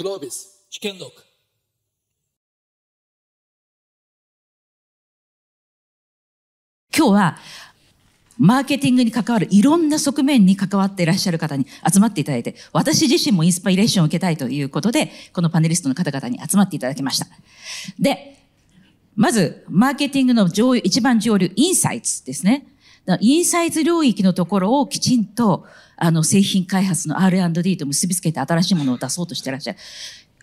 グロービス試験録今日は、マーケティングに関わるいろんな側面に関わっていらっしゃる方に集まっていただいて、私自身もインスパイレーションを受けたいということで、このパネリストの方々に集まっていただきました。で、まず、マーケティングの上一番上流、インサイツですね。インサイズ領域のところをきちんと、あの、製品開発の R&D と結びつけて新しいものを出そうとしてらっしゃる。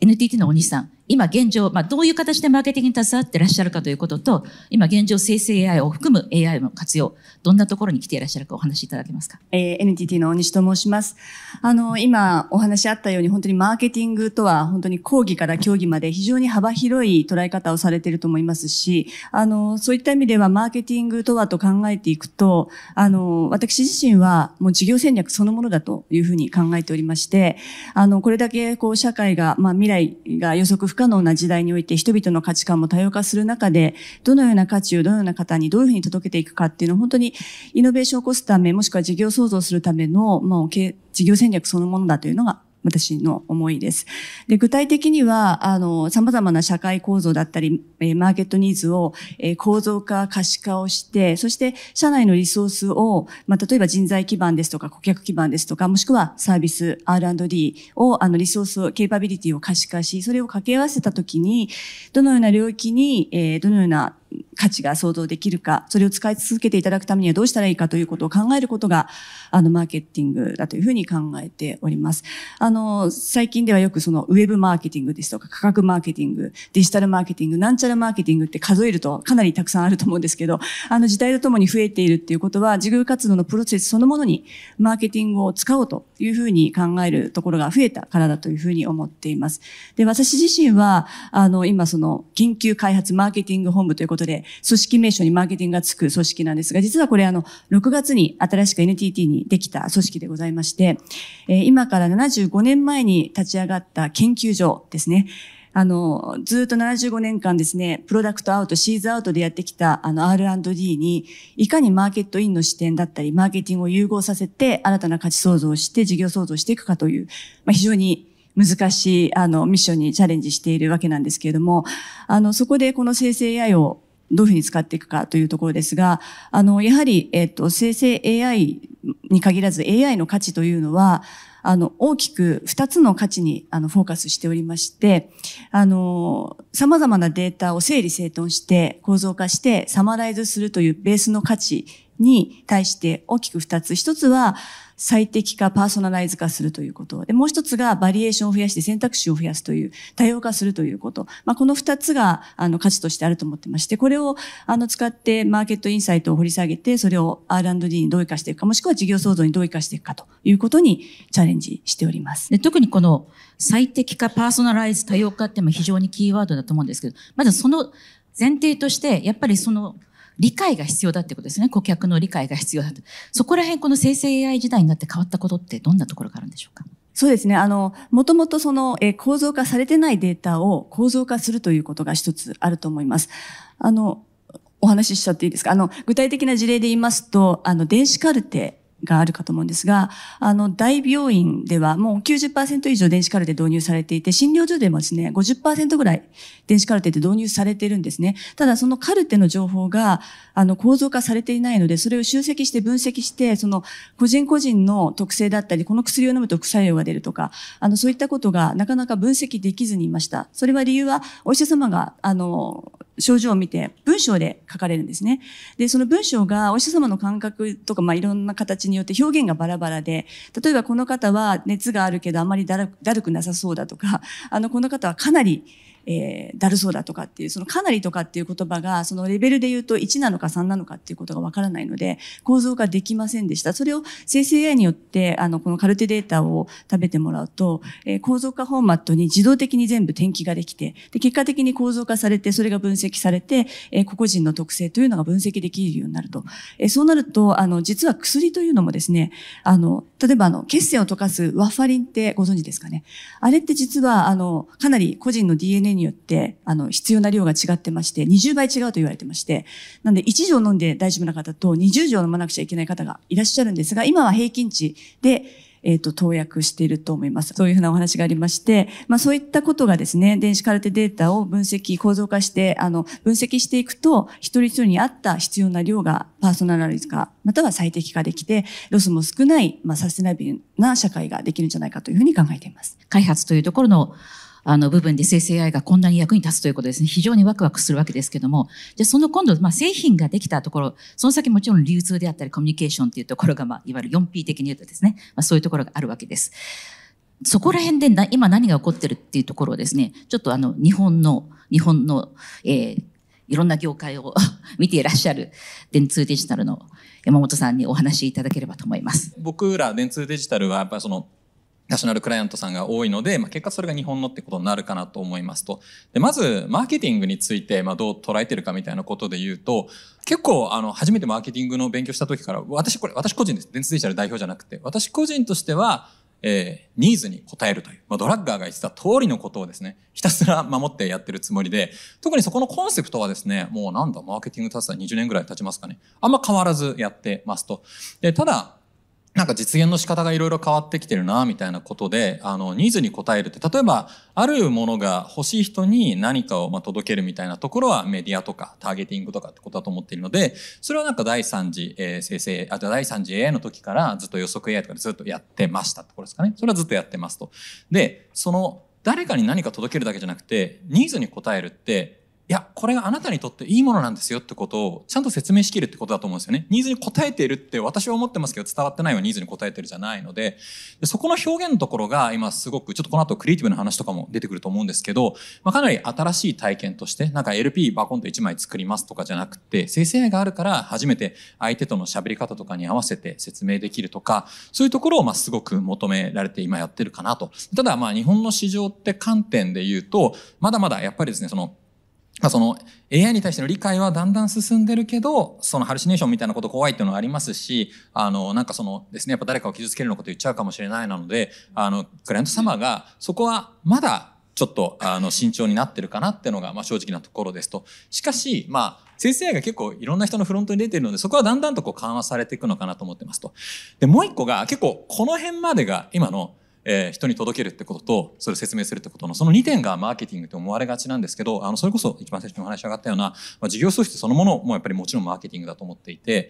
NTT のお兄さん、今現状、まあ、どういう形でマーケティングに携わってらっしゃるかということと、今現状生成 AI を含む AI の活用、どんなところに来ていらっしゃるかお話しいただけますか？えー、NTT の大西と申します。あの、今お話あったように、本当にマーケティングとは、本当に講義から競技まで非常に幅広い捉え方をされていると思いますし、あの、そういった意味では、マーケティングとはと考えていくと、あの、私自身は、もう事業戦略そのものだというふうに考えておりまして、あの、これだけ、こう、社会が、まあ、未来が予測不可能な時代において人々の価値観も多様化する中で、どのような価値をどのような方にどういうふうに届けていくかっていうのを本当にイノベーションを起こすため、もしくは事業創造するための、まあ、事業戦略そのものだというのが私の思いです。で、具体的には、あの、様々な社会構造だったり、えマーケットニーズを、え構造化、可視化をして、そして社内のリソースを、まあ、例えば人材基盤ですとか、顧客基盤ですとか、もしくはサービス R&D を、あの、リソースを、ケーパビリティを可視化し、それを掛け合わせたときに、どのような領域に、え、どのような価値が想像できるか、それを使い続けていただくためにはどうしたらいいかということを考えることが、あの、マーケティングだというふうに考えております。あの、最近ではよくその、ウェブマーケティングですとか、価格マーケティング、デジタルマーケティング、なんちゃらマーケティングって数えるとかなりたくさんあると思うんですけど、あの、時代とともに増えているっていうことは、事業活動のプロセスそのものに、マーケティングを使おうというふうに考えるところが増えたからだというふうに思っています。で、私自身は、あの、今その、研究開発マーケティング本部ということで、組織名称にマーケティングがつく組織なんですが、実はこれあの、6月に新しく NTT にできた組織でございまして、え今から75年前に立ち上がった研究所ですね。あの、ずっと75年間ですね、プロダクトアウト、シーズアウトでやってきたあの R&D に、いかにマーケットインの視点だったり、マーケティングを融合させて、新たな価値創造をして、事業創造していくかという、まあ、非常に難しい、あの、ミッションにチャレンジしているわけなんですけれども、あの、そこでこの生成 AI をどういうふうに使っていくかというところですが、あの、やはり、えっと、生成 AI に限らず AI の価値というのは、あの、大きく二つの価値に、あの、フォーカスしておりまして、あの、様々なデータを整理整頓して、構造化して、サマライズするというベースの価値に対して大きく二つ。一つは、最適化、パーソナライズ化するということ。で、もう一つがバリエーションを増やして選択肢を増やすという、多様化するということ。まあ、この二つが、あの、価値としてあると思ってまして、これを、あの、使ってマーケットインサイトを掘り下げて、それを R&D にどう生かしていくか、もしくは事業創造にどう生かしていくかということにチャレンジしております。で特にこの最適化、パーソナライズ、多様化っても非常にキーワードだと思うんですけど、まずその前提として、やっぱりその理解が必要だってことですね。顧客の理解が必要だと。そこら辺、この生成 AI 時代になって変わったことってどんなところがあるんでしょうか？そうですね。あの、もともとその、え構造化されてないデータを構造化するということが一つあると思います。あの、お話ししちゃっていいですか？あの、具体的な事例で言いますと、あの、電子カルテがあるかと思うんですが、あの、大病院ではもう90%以上電子カルテ導入されていて、診療所でもですね、50%ぐらい電子カルテって導入されてるんですね。ただそのカルテの情報が、あの、構造化されていないので、それを集積して分析して、その、個人個人の特性だったり、この薬を飲むと副作用が出るとか、あの、そういったことがなかなか分析できずにいました。それは理由は、お医者様が、あの、症状を見て文章で書かれるんですね。で、その文章がお医者様の感覚とか、まあ、いろんな形によって表現がバラバラで、例えばこの方は熱があるけどあまりだるくなさそうだとか、あの、この方はかなりえー、だるそうだとかっていう、そのかなりとかっていう言葉が、そのレベルで言うと1なのか3なのかっていうことがわからないので、構造化できませんでした。それを生成 AI によって、あの、このカルテデータを食べてもらうと、えー、構造化フォーマットに自動的に全部転記ができて、で、結果的に構造化されて、それが分析されて、えー、個々人の特性というのが分析できるようになると。えー、そうなると、あの、実は薬というのもですね、あの、例えばあの、血栓を溶かすワッファリンってご存知ですかね？あれって実は、あの、かなり個人の DNA によって、あの、必要な量が違ってまして、20倍違うと言われてまして、なんで1錠飲んで大丈夫な方と20錠飲まなくちゃいけない方がいらっしゃるんですが、今は平均値で、えっ、と、投薬していると思います。そういうふうなお話がありまして、まあそういったことがですね、電子カルテデータを分析、構造化して、あの、分析していくと、一人一人に合った必要な量がパーソナライズ化、または最適化できて、ロスも少ない、まあサステナビルな社会ができるんじゃないかというふうに考えています。開発というところのあの部分で生成 AI がこんなに役に立つということですね。非常にワクワクするわけですけども、じゃあその今度、まあ製品ができたところ、その先もちろん流通であったりコミュニケーションっていうところが、まあいわゆる 4P 的に言うとですね、まあそういうところがあるわけです。そこら辺でな今何が起こってるっていうところをですね、ちょっとあの日本の、日本の、えー、いろんな業界を 見ていらっしゃる電通デジタルの山本さんにお話しいただければと思います。僕ら電通デジタルはやっぱそのナショナルクライアントさんが多いので、まあ、結果それが日本のってことになるかなと思いますと。で、まず、マーケティングについて、まあ、どう捉えてるかみたいなことで言うと、結構、あの、初めてマーケティングの勉強した時から、私これ、私個人です。電通デジタル代表じゃなくて、私個人としては、えー、ニーズに応えるという、まあ、ドラッガーが言ってた通りのことをですね、ひたすら守ってやってるつもりで、特にそこのコンセプトはですね、もうなんだ、マーケティング立つた20年ぐらい経ちますかね。あんま変わらずやってますと。で、ただ、なんか実現の仕方がいろいろ変わってきてるな、みたいなことで、あの、ニーズに応えるって、例えば、あるものが欲しい人に何かをま届けるみたいなところはメディアとかターゲティングとかってことだと思っているので、それはなんか第三次、えー、生成、あと第三次 AI の時からずっと予測 AI とかでずっとやってましたってことですかね。それはずっとやってますと。で、その、誰かに何か届けるだけじゃなくて、ニーズに応えるって、いや、これがあなたにとっていいものなんですよってことをちゃんと説明しきるってことだと思うんですよね。ニーズに応えているって私は思ってますけど伝わってないはニーズに応えてるじゃないので、そこの表現のところが今すごく、ちょっとこの後クリエイティブな話とかも出てくると思うんですけど、まあ、かなり新しい体験として、なんか LP バコンと1枚作りますとかじゃなくて、生成 A があるから初めて相手との喋り方とかに合わせて説明できるとか、そういうところをまあすごく求められて今やってるかなと。ただまあ日本の市場って観点で言うと、まだまだやっぱりですね、そのまあ、その AI に対しての理解はだんだん進んでるけど、そのハルシネーションみたいなこと怖いっていうのがありますし、あの、なんかそのですね、やっぱ誰かを傷つけるようなこと言っちゃうかもしれないなので、あの、クライアント様が、そこはまだちょっと、あの、慎重になってるかなっていうのが、まあ正直なところですと。しかし、まあ、生成 AI が結構いろんな人のフロントに出てるので、そこはだんだんとこう緩和されていくのかなと思ってますと。で、もう一個が結構この辺までが今のえー、人に届けるってことと、それを説明するってことの、その2点がマーケティングと思われがちなんですけど、あの、それこそ一番最初にお話し上がったような、まあ、事業組織そのものもやっぱりもちろんマーケティングだと思っていて、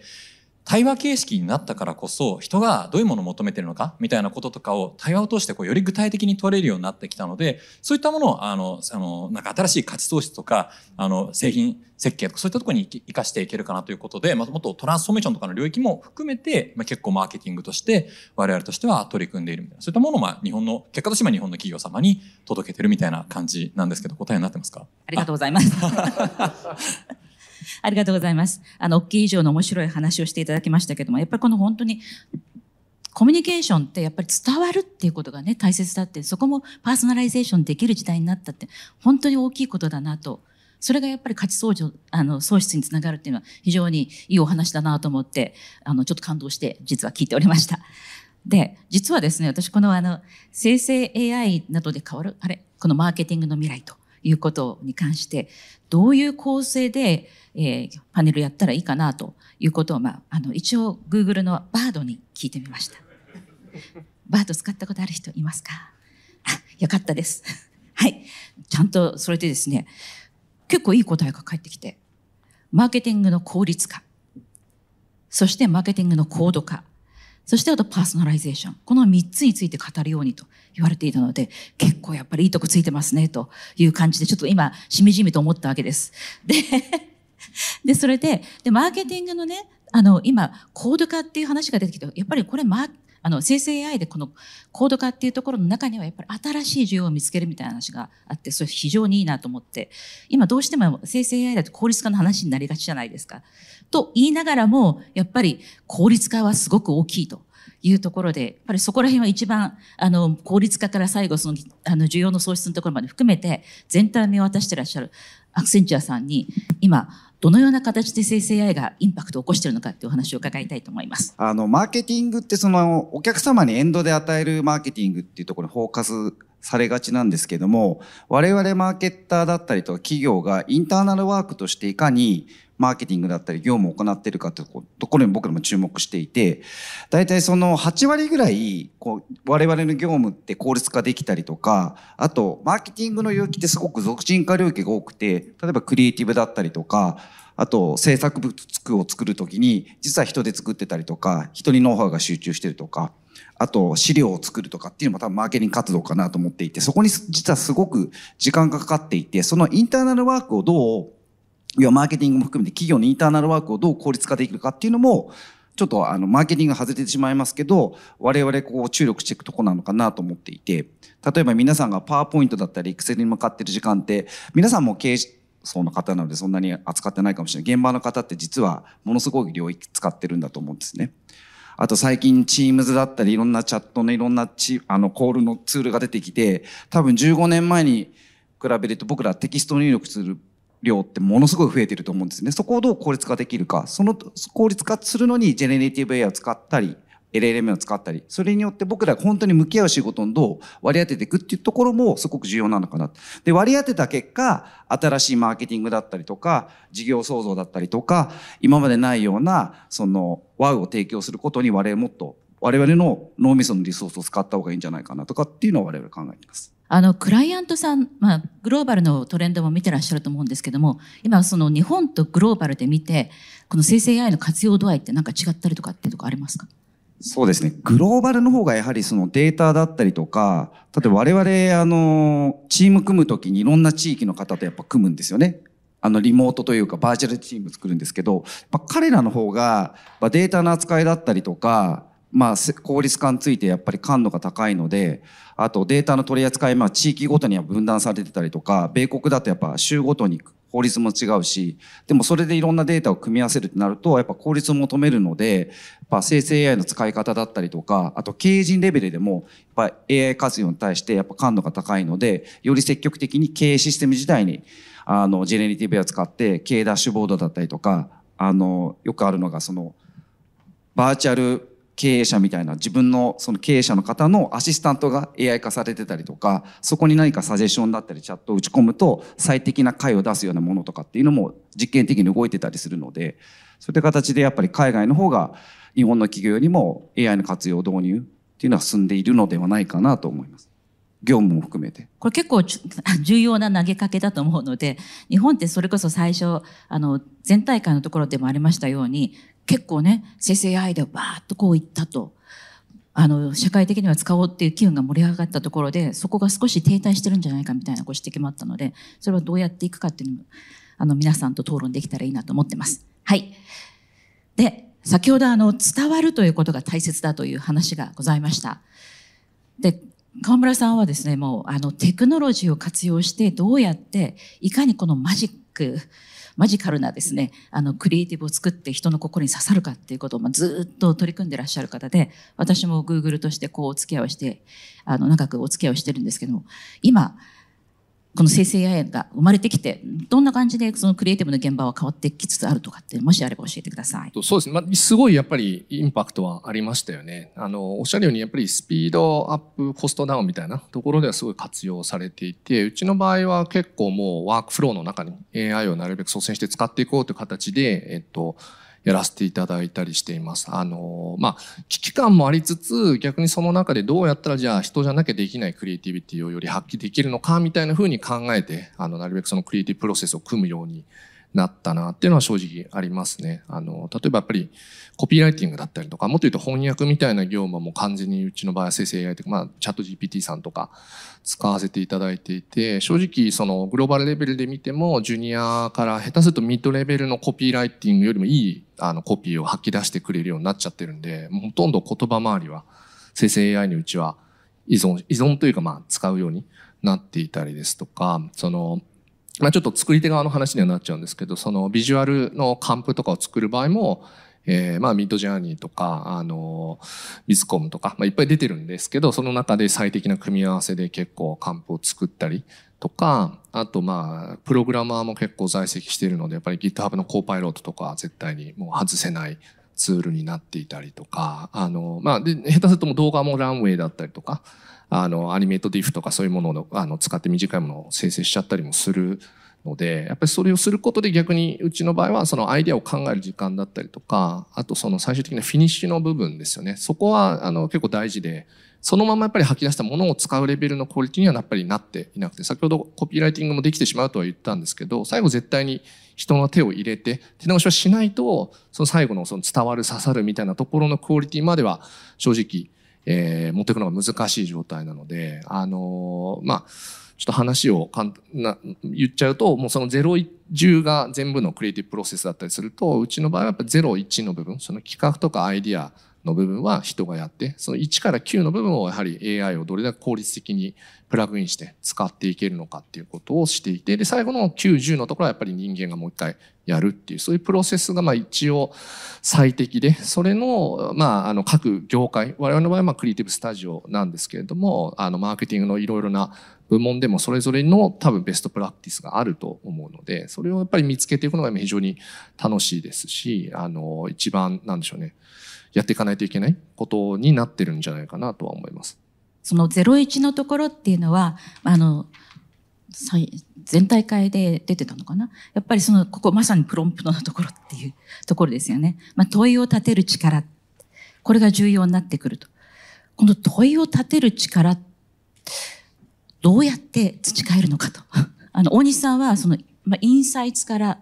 対話形式になったからこそ人がどういうものを求めてるのかみたいなこととかを対話を通してこうより具体的に取れるようになってきたのでそういったものをあのあのなんか新しい価値創出とかあの製品設計とかそういったところに生かしていけるかなということで、まあ、もっとトランスフォーメーションとかの領域も含めて、まあ、結構マーケティングとして我々としては取り組んでいるみたいなそういったものをまあ日本の結果としては日本の企業様に届けてるみたいな感じなんですけど答えになってますか？ありがとうございます。ありがとうございます。あの、大きい以上の面白い話をしていただきましたけども、やっぱりこの本当に、コミュニケーションってやっぱり伝わるっていうことがね、大切だって、そこもパーソナライゼーションできる時代になったって、本当に大きいことだなと。それがやっぱり価値創造、あの、創出につながるっていうのは非常にいいお話だなと思って、あの、ちょっと感動して実は聞いておりました。で、実はですね、私このあの、生成 AI などで変わる、あれ、このマーケティングの未来ということに関して、どういう構成で、えー、パネルやったらいいかなということを、まあ、あの、一応 Google のバードに聞いてみました。バード使ったことある人いますか？あ、よかったです。はい。ちゃんとそれでですね、結構いい答えが返ってきて、マーケティングの効率化、そしてマーケティングの高度化、そしてあとパーソナライゼーション。この3つについて語るようにと言われていたので、結構やっぱりいいとこついてますね、という感じで、ちょっと今、しみじみと思ったわけです。で、で、それで、で、マーケティングのね、あの、今、高度化っていう話が出てきて、やっぱりこれ、ま、あの、生成 AI でこのコード化っていうところの中にはやっぱり新しい需要を見つけるみたいな話があって、それ非常にいいなと思って、今どうしても生成 AI だと効率化の話になりがちじゃないですか。と言いながらも、やっぱり効率化はすごく大きいと。いうところで、やっぱりそこら辺は一番、あの、効率化から最後、その、あの、需要の創出のところまで含めて、全体を見渡してらっしゃるアクセンチュアさんに、今、どのような形で生成 AI がインパクトを起こしているのかっていうお話を伺いたいと思います。あの、マーケティングってその、お客様にエンドで与えるマーケティングっていうところにフォーカスされがちなんですけども、我々マーケッターだったりとか企業がインターナルワークとしていかにマーケティングだったり業務を行っているかというところに僕らも注目していて、大体その8割ぐらい、こう、我々の業務って効率化できたりとか、あと、マーケティングの領域ってすごく俗人化領域が多くて、例えばクリエイティブだったりとか、あと制作物を作るときに、実は人で作ってたりとか、人にノウハウが集中してるとか、あと資料を作るとかっていうのも多分マーケティング活動かなと思っていて、そこに実はすごく時間がかかっていて、そのインターナルワークをどう、要はマーケティングも含めて企業のインターナルワークをどう効率化できるかっていうのも、ちょっとあの、マーケティングが外れてしまいますけど、我々こう注力していくとこなのかなと思っていて、例えば皆さんがパワーポイントだったり、エクセルに向かってる時間って、皆さんも経営層の方なのでそんなに扱ってないかもしれない。現場の方って実はものすごい領域使ってるんだと思うんですね。あと最近 Teams だったりいろんなチャットのいろんなチあのコールのツールが出てきて、多分15年前に比べると僕らテキスト入力する量ってものすごい増えてると思うんですね。そこをどう効率化できるか。その効率化するのにジェネレティブ AI を使ったり、LLM を使ったり、それによって僕らが本当に向き合う仕事をどう割り当てていくっていうところもすごく重要なのかな。で、割り当てた結果、新しいマーケティングだったりとか、事業創造だったりとか、今までないような、その、ワウを提供することに我々もっと、我々の脳みそのリソースを使った方がいいんじゃないかなとかっていうのを我々考えています。あの、クライアントさん、まあ、グローバルのトレンドも見てらっしゃると思うんですけども、今、その日本とグローバルで見て、この生成 AI の活用度合いって何か違ったりとかっていうとこありますか？そうですね。グローバルの方がやはりそのデータだったりとか、例えば我々、あの、チーム組むときにいろんな地域の方とやっぱ組むんですよね。あの、リモートというかバーチャルチーム作るんですけど、や彼らの方が、ま、データの扱いだったりとか、まあ、効率化についてやっぱり感度が高いので、あとデータの取り扱い、まあ、地域ごとには分断されてたりとか、米国だとやっぱ州ごとに法律も違うし、でもそれでいろんなデータを組み合わせるとなると、やっぱ効率を求めるので、やっぱ生成 AI の使い方だったりとか、あと経営陣レベルでも、やっぱ AI 活用に対してやっぱ感度が高いので、より積極的に経営システム自体に、あの、ジェネリティブを使って経営ダッシュボードだったりとか、あの、よくあるのがその、バーチャル経営者みたいな自分のその経営者の方のアシスタントが AI 化されてたりとか、そこに何かサジェションだったりチャットを打ち込むと最適な解を出すようなものとかっていうのも実験的に動いてたりするので、そういった形でやっぱり海外の方が日本の企業よりも AI の活用導入っていうのは進んでいるのではないかなと思います。業務も含めて。これ結構重要な投げかけだと思うので、日本ってそれこそ最初、あの、全体会のところでもありましたように、結構ね、生成 AI でバーッとこういったと。あの、社会的には使おうっていう機運が盛り上がったところで、そこが少し停滞してるんじゃないかみたいなご指摘もあったので、それをどうやっていくかっていうのも、あの、皆さんと討論できたらいいなと思ってます。はい。で、先ほどあの、伝わるということが大切だという話がございました。で、河村さんはですね、もう、あの、テクノロジーを活用して、どうやって、いかにこのマジッく、マジカルなですね、あの、クリエイティブを作って人の心に刺さるかっていうことを、ずっと取り組んでらっしゃる方で、私も Google としてこうお付き合いをして、あの、長くお付き合いをしてるんですけども、今、この生成 AI が生まれてきて、どんな感じでそのクリエイティブの現場は変わってきつつあるとかって、もしあれば教えてください。そうですね。まあ、すごいやっぱりインパクトはありましたよね。あの、おっしゃるようにやっぱりスピードアップ、コストダウンみたいなところではすごい活用されていて、うちの場合は結構もうワークフローの中に AI をなるべく率先して使っていこうという形で、えっと、やらせていただいたりしています。あの、まあ、危機感もありつつ、逆にその中でどうやったらじゃあ人じゃなきゃできないクリエイティビティをより発揮できるのかみたいな風に考えて、あの、なるべくそのクリエイティブプロセスを組むようになったなっていうのは正直ありますね。あの、例えばやっぱりコピーライティングだったりとか、もっと言うと翻訳みたいな業務も完全にうちの場合は生成 AI とか、まあ、チャット GPT さんとか使わせていただいていて、正直そのグローバルレベルで見ても、ジュニアから下手するとミッドレベルのコピーライティングよりもいいあのコピーを吐き出してくれるようになっちゃってるんで、もうほとんど言葉周りは生成 AI にうちは依存、依存というかまあ使うようになっていたりですとか、そのまあ、ちょっと作り手側の話にはなっちゃうんですけど、そのビジュアルのカンプとかを作る場合も、えー、まあ、ミッドジャーニーとか、あの、ビズコムとか、まあ、いっぱい出てるんですけど、その中で最適な組み合わせで結構カンプを作ったりとか、あとまあ、プログラマーも結構在籍しているので、やっぱり GitHub のコーパイロットとかは絶対にもう外せないツールになっていたりとか、あの、まあ、で、下手するとも動画もランウェイだったりとか、あの、アニメートディフとかそういうものをあの使って短いものを生成しちゃったりもするので、やっぱりそれをすることで逆にうちの場合はそのアイデアを考える時間だったりとか、あとその最終的なフィニッシュの部分ですよね。そこはあの結構大事で、そのままやっぱり吐き出したものを使うレベルのクオリティにはやっぱりなっていなくて、先ほどコピーライティングもできてしまうとは言ったんですけど、最後絶対に人の手を入れて、手直しはしないと、その最後のその伝わる、刺さるみたいなところのクオリティまでは正直、えー、持っていくのが難しい状態なので、あのー、まあ、ちょっと話をかんな言っちゃうと、もうその0、10が全部のクリエイティブプロセスだったりすると、うちの場合はやっぱ0、1の部分、その企画とかアイディア、の部分は人がやって、その1から9の部分をやはり AI をどれだけ効率的にプラグインして使っていけるのかっていうことをしていて、で、最後の9、10のところはやっぱり人間がもう一回やるっていう、そういうプロセスがまあ一応最適で、それの、まあ、あの各業界、我々の場合はまあクリエイティブスタジオなんですけれども、あのマーケティングのいろいろな部門でもそれぞれの多分ベストプラクティスがあると思うので、それをやっぱり見つけていくのが非常に楽しいですし、あの、一番なんでしょうね。やっていかないといけないことになってるんじゃないかなとは思います。その01のところっていうのは、あの、全体会で出てたのかな？やっぱりその、ここまさにプロンプトのところっていうところですよね。まあ、問いを立てる力。これが重要になってくると。この問いを立てる力、どうやって培えるのかと。あの、大西さんは、その、まあ、インサイツから、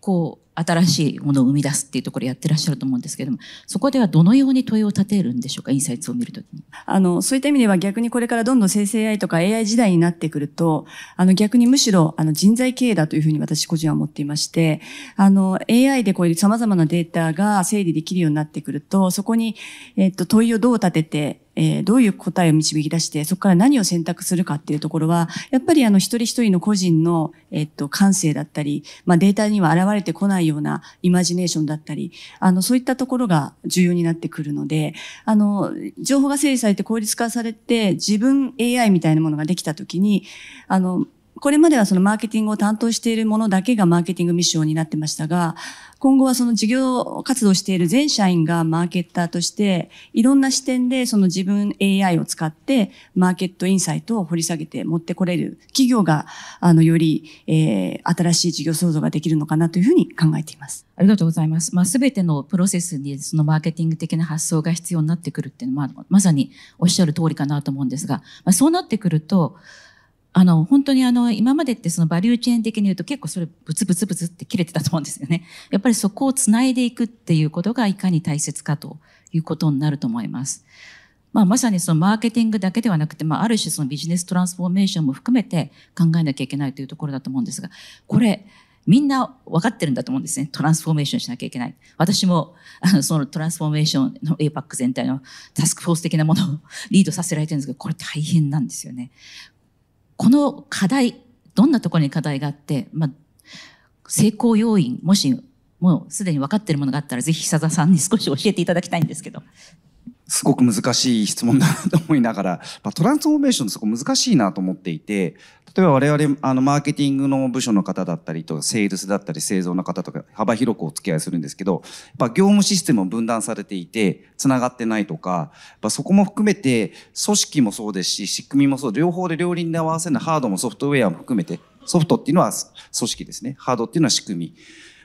こう、新しいものを生み出すっていうところやってらっしゃると思うんですけれども、そこではどのように問いを立てるんでしょうか、インサイツを見るときに。あの、そういった意味では逆にこれからどんどん生成 AI とか AI 時代になってくると、あの逆にむしろあの人材経営だというふうに私個人は思っていまして、あの AI でこういう様々なデータが整理できるようになってくると、そこに、えっと、問いをどう立てて、えー、どういう答えを導き出して、そこから何を選択するかっていうところは、やっぱりあの一人一人の個人の、えっと、感性だったり、まあデータには現れてこないようなイマジネーションだったり、あの、そういったところが重要になってくるので、あの、情報が整理されて効率化されて、自分 AI みたいなものができたときに、あの、これまではそのマーケティングを担当しているものだけがマーケティングミッションになってましたが、今後はその事業活動している全社員がマーケッターとして、いろんな視点でその自分 AI を使ってマーケットインサイトを掘り下げて持ってこれる企業が、あの、より、えー、新しい事業創造ができるのかなというふうに考えています。ありがとうございます。まあ、すべてのプロセスにそのマーケティング的な発想が必要になってくるっていうのは、まあ、まさにおっしゃる通りかなと思うんですが、まあ、そうなってくると、あの、本当にあの、今までってそのバリューチェーン的に言うと結構それブツブツブツって切れてたと思うんですよね。やっぱりそこを繋いでいくっていうことがいかに大切かということになると思います。まあ、まさにそのマーケティングだけではなくて、まあ、ある種そのビジネストランスフォーメーションも含めて考えなきゃいけないというところだと思うんですが、これ、みんな分かってるんだと思うんですね。トランスフォーメーションしなきゃいけない。私も、あの、そのトランスフォーメーションの APAC 全体のタスクフォース的なものをリードさせられてるんですけど、これ大変なんですよね。この課題、どんなところに課題があって、まあ、成功要因、もし、もうすでに分かっているものがあったら、ぜひ久田さんに少し教えていただきたいんですけど。すごく難しい質問だなと思いながら、まあ、トランスフォーメーションすごく難しいなと思っていて、例えば我々、あの、マーケティングの部署の方だったりと、セールスだったり、製造の方とか、幅広くお付き合いするんですけど、やっぱ業務システムも分断されていて、繋がってないとか、やっぱそこも含めて、組織もそうですし、仕組みもそう、両方で両輪で合わせるハードもソフトウェアも含めて、ソフトっていうのは組織ですね。ハードっていうのは仕組み。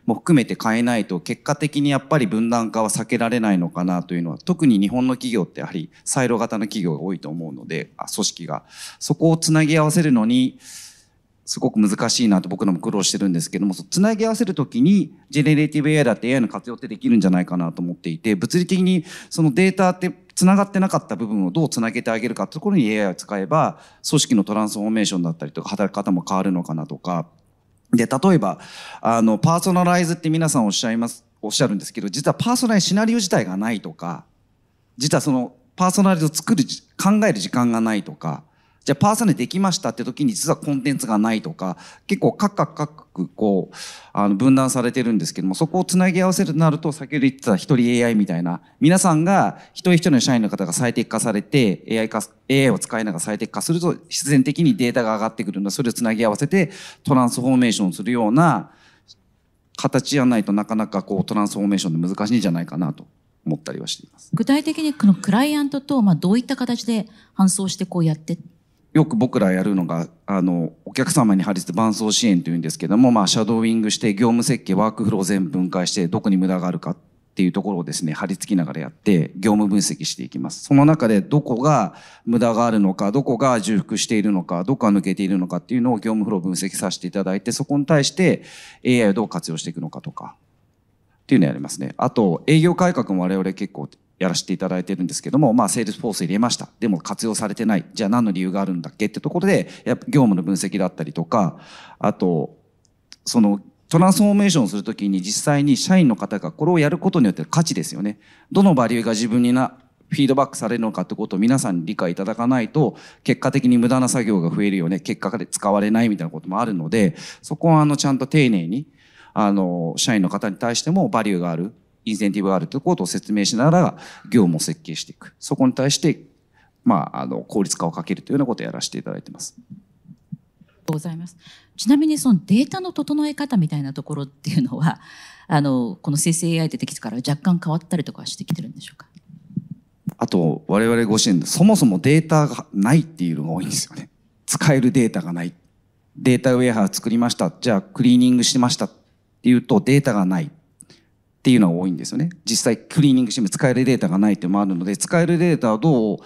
も含めて変えないと結果的にやっぱり分断化は避けられないのかなというのは特に日本の企業ってやはりサイロ型の企業が多いと思うのであ組織が。そこをつなぎ合わせるのにすごく難しいなと僕らも苦労してるんですけどもつなぎ合わせるときにジェネレーティブ AI だって AI の活用ってできるんじゃないかなと思っていて物理的にそのデータってつながってなかった部分をどうつなげてあげるかってところに AI を使えば組織のトランスフォーメーションだったりとか働き方も変わるのかなとかで、例えば、あの、パーソナライズって皆さんおっしゃいます、おっしゃるんですけど、実はパーソナライズシナリオ自体がないとか、実はその、パーソナライズを作る、考える時間がないとか、じゃあパーソナルできましたって時に実はコンテンツがないとか、結構カッカッカッ々こう、あの分断されてるんですけども、そこをつなぎ合わせるとなると、先ほど言ってた一人 AI みたいな、皆さんが一人一人の社員の方が最適化されて、AI 化、AI を使いながら最適化すると、必然的にデータが上がってくるので、それをつなぎ合わせてトランスフォーメーションするような形じゃないとなかなかこうトランスフォーメーションで難しいんじゃないかなと思ったりはしています。具体的にこのクライアントと、まあ、どういった形で搬送してこうやってよく僕らやるのが、あの、お客様に貼り付け伴走支援というんですけども、まあ、シャドーイングして業務設計、ワークフロー全部分解して、どこに無駄があるかっていうところをですね、貼り付きながらやって、業務分析していきます。その中でどこが無駄があるのか、どこが重複しているのか、どこが抜けているのかっていうのを業務フロー分析させていただいて、そこに対して AI をどう活用していくのかとか、っていうのをやりますね。あと、営業改革も我々結構やらせていただいてるんですけども、まあ、セールスフォース入れました。でも活用されてない。じゃあ何の理由があるんだっけ？ってところで、やっぱ業務の分析だったりとか、あと、その、トランスフォーメーションするときに実際に社員の方がこれをやることによって価値ですよね。どのバリューが自分にな、フィードバックされるのかってことを皆さんに理解いただかないと、結果的に無駄な作業が増えるよね。結果で使われないみたいなこともあるので、そこはあの、ちゃんと丁寧に、あの、社員の方に対してもバリューがある。インセンティブがあるということを説明しながら業務を設計していく。そこに対して、まあ、あの、効率化をかけるというようなことをやらせていただいています。ございます。ちなみにそのデータの整え方みたいなところっていうのは、あの、この生成 AI 出てきてから若干変わったりとかしてきてるんでしょうか？あと、我々ご支援で、そもそもデータがないっていうのが多いんですよね。使えるデータがない。データウェアハウス作りました。じゃあ、クリーニングしましたっていうと、データがない。っていうのが多いんですよね。実際クリーニングしても使えるデータがないっていうのもあるので、使えるデータをどう、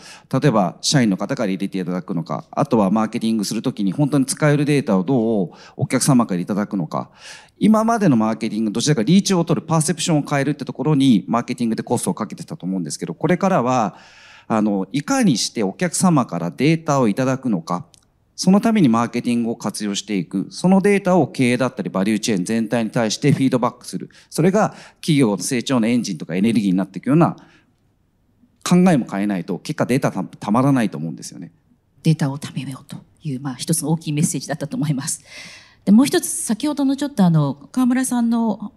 例えば社員の方から入れていただくのか、あとはマーケティングするときに本当に使えるデータをどうお客様からいただくのか。今までのマーケティング、どちらかリーチを取る、パーセプションを変えるってところに、マーケティングでコストをかけてたと思うんですけど、これからは、あの、いかにしてお客様からデータをいただくのか、そのためにマーケティングを活用していく。そのデータを経営だったりバリューチェーン全体に対してフィードバックする。それが企業の成長のエンジンとかエネルギーになっていくような考えも変えないと結果データたまらないと思うんですよね。データを貯めようという、まあ一つの大きいメッセージだったと思います。で、もう一つ先ほどのちょっとあの、河村さんの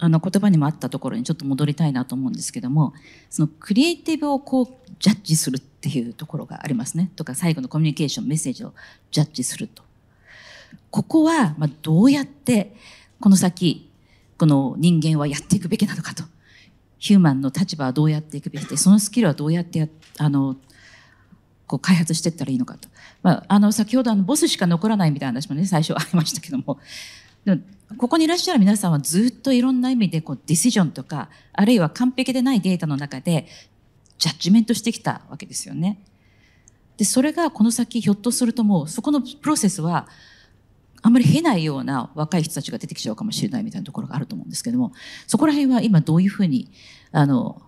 あの言葉にもあったところにちょっと戻りたいなと思うんですけども、そのクリエイティブをこうジャッジするっていうところがありますね。とか最後のコミュニケーション、メッセージをジャッジすると。ここは、まあ、どうやってこの先、この人間はやっていくべきなのかと。ヒューマンの立場はどうやっていくべきで、そのスキルはどうやってや、あの、こう開発していったらいいのかと。まあ、あの、先ほどあの、ボスしか残らないみたいな話もね、最初ありましたけども、でもここにいらっしゃる皆さんはずっといろんな意味でこうディシジョンとか、あるいは完璧でないデータの中でジャッジメントしてきたわけですよね。で、それがこの先ひょっとするともうそこのプロセスはあんまり経ないような若い人たちが出てきちゃうかもしれないみたいなところがあると思うんですけども、そこら辺は今どういうふうに、あの、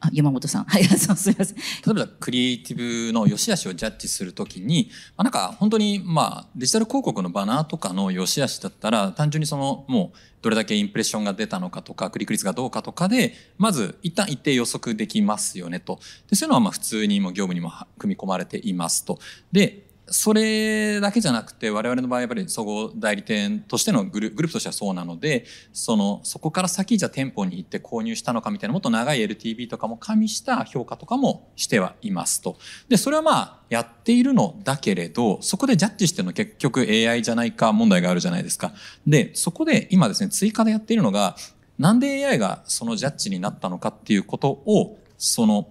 あ山本さん。はい、そうすみません。例えば、クリエイティブの良し悪しをジャッジするときに、まあ、なんか本当に、まあ、デジタル広告のバナーとかの良し悪しだったら、単純にその、もう、どれだけインプレッションが出たのかとか、クリック率がどうかとかで、まず一旦一定予測できますよねと。で、そういうのはまあ普通にも業務にも組み込まれていますと。で、それだけじゃなくて我々の場合やっぱり総合代理店としてのグループとしてはそうなのでそのそこから先じゃ店舗に行って購入したのかみたいなもっと長い LTV とかも加味した評価とかもしてはいますと。でそれはまあやっているのだけれどそこでジャッジしてるの結局 AI じゃないか問題があるじゃないですか。でそこで今ですね追加でやっているのがなんで AI がそのジャッジになったのかっていうことをその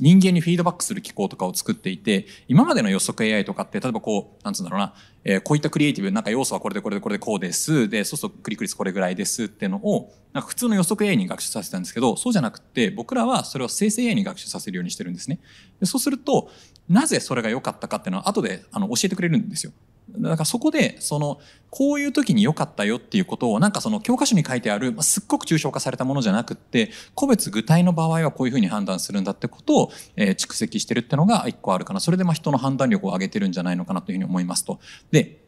人間にフィードバックする機構とかを作っていて、今までの予測 AI とかって、例えばこう、なんつうんだろうな、えー、こういったクリエイティブ、なんか要素はこれでこれでこれでこうです。で、そうするとクリック率これぐらいですっていうのを、なんか普通の予測 AI に学習させたんですけど、そうじゃなくて、僕らはそれを生成 AI に学習させるようにしてるんですね。でそうすると、なぜそれが良かったかっていうのは後であの教えてくれるんですよ。だからそこで、その、こういう時に良かったよっていうことを、なんかその教科書に書いてある、まあ、すっごく抽象化されたものじゃなくって、個別具体の場合はこういうふうに判断するんだってことを、えー、蓄積してるってのが一個あるかな。それでまあ人の判断力を上げてるんじゃないのかなというふうに思いますと。で、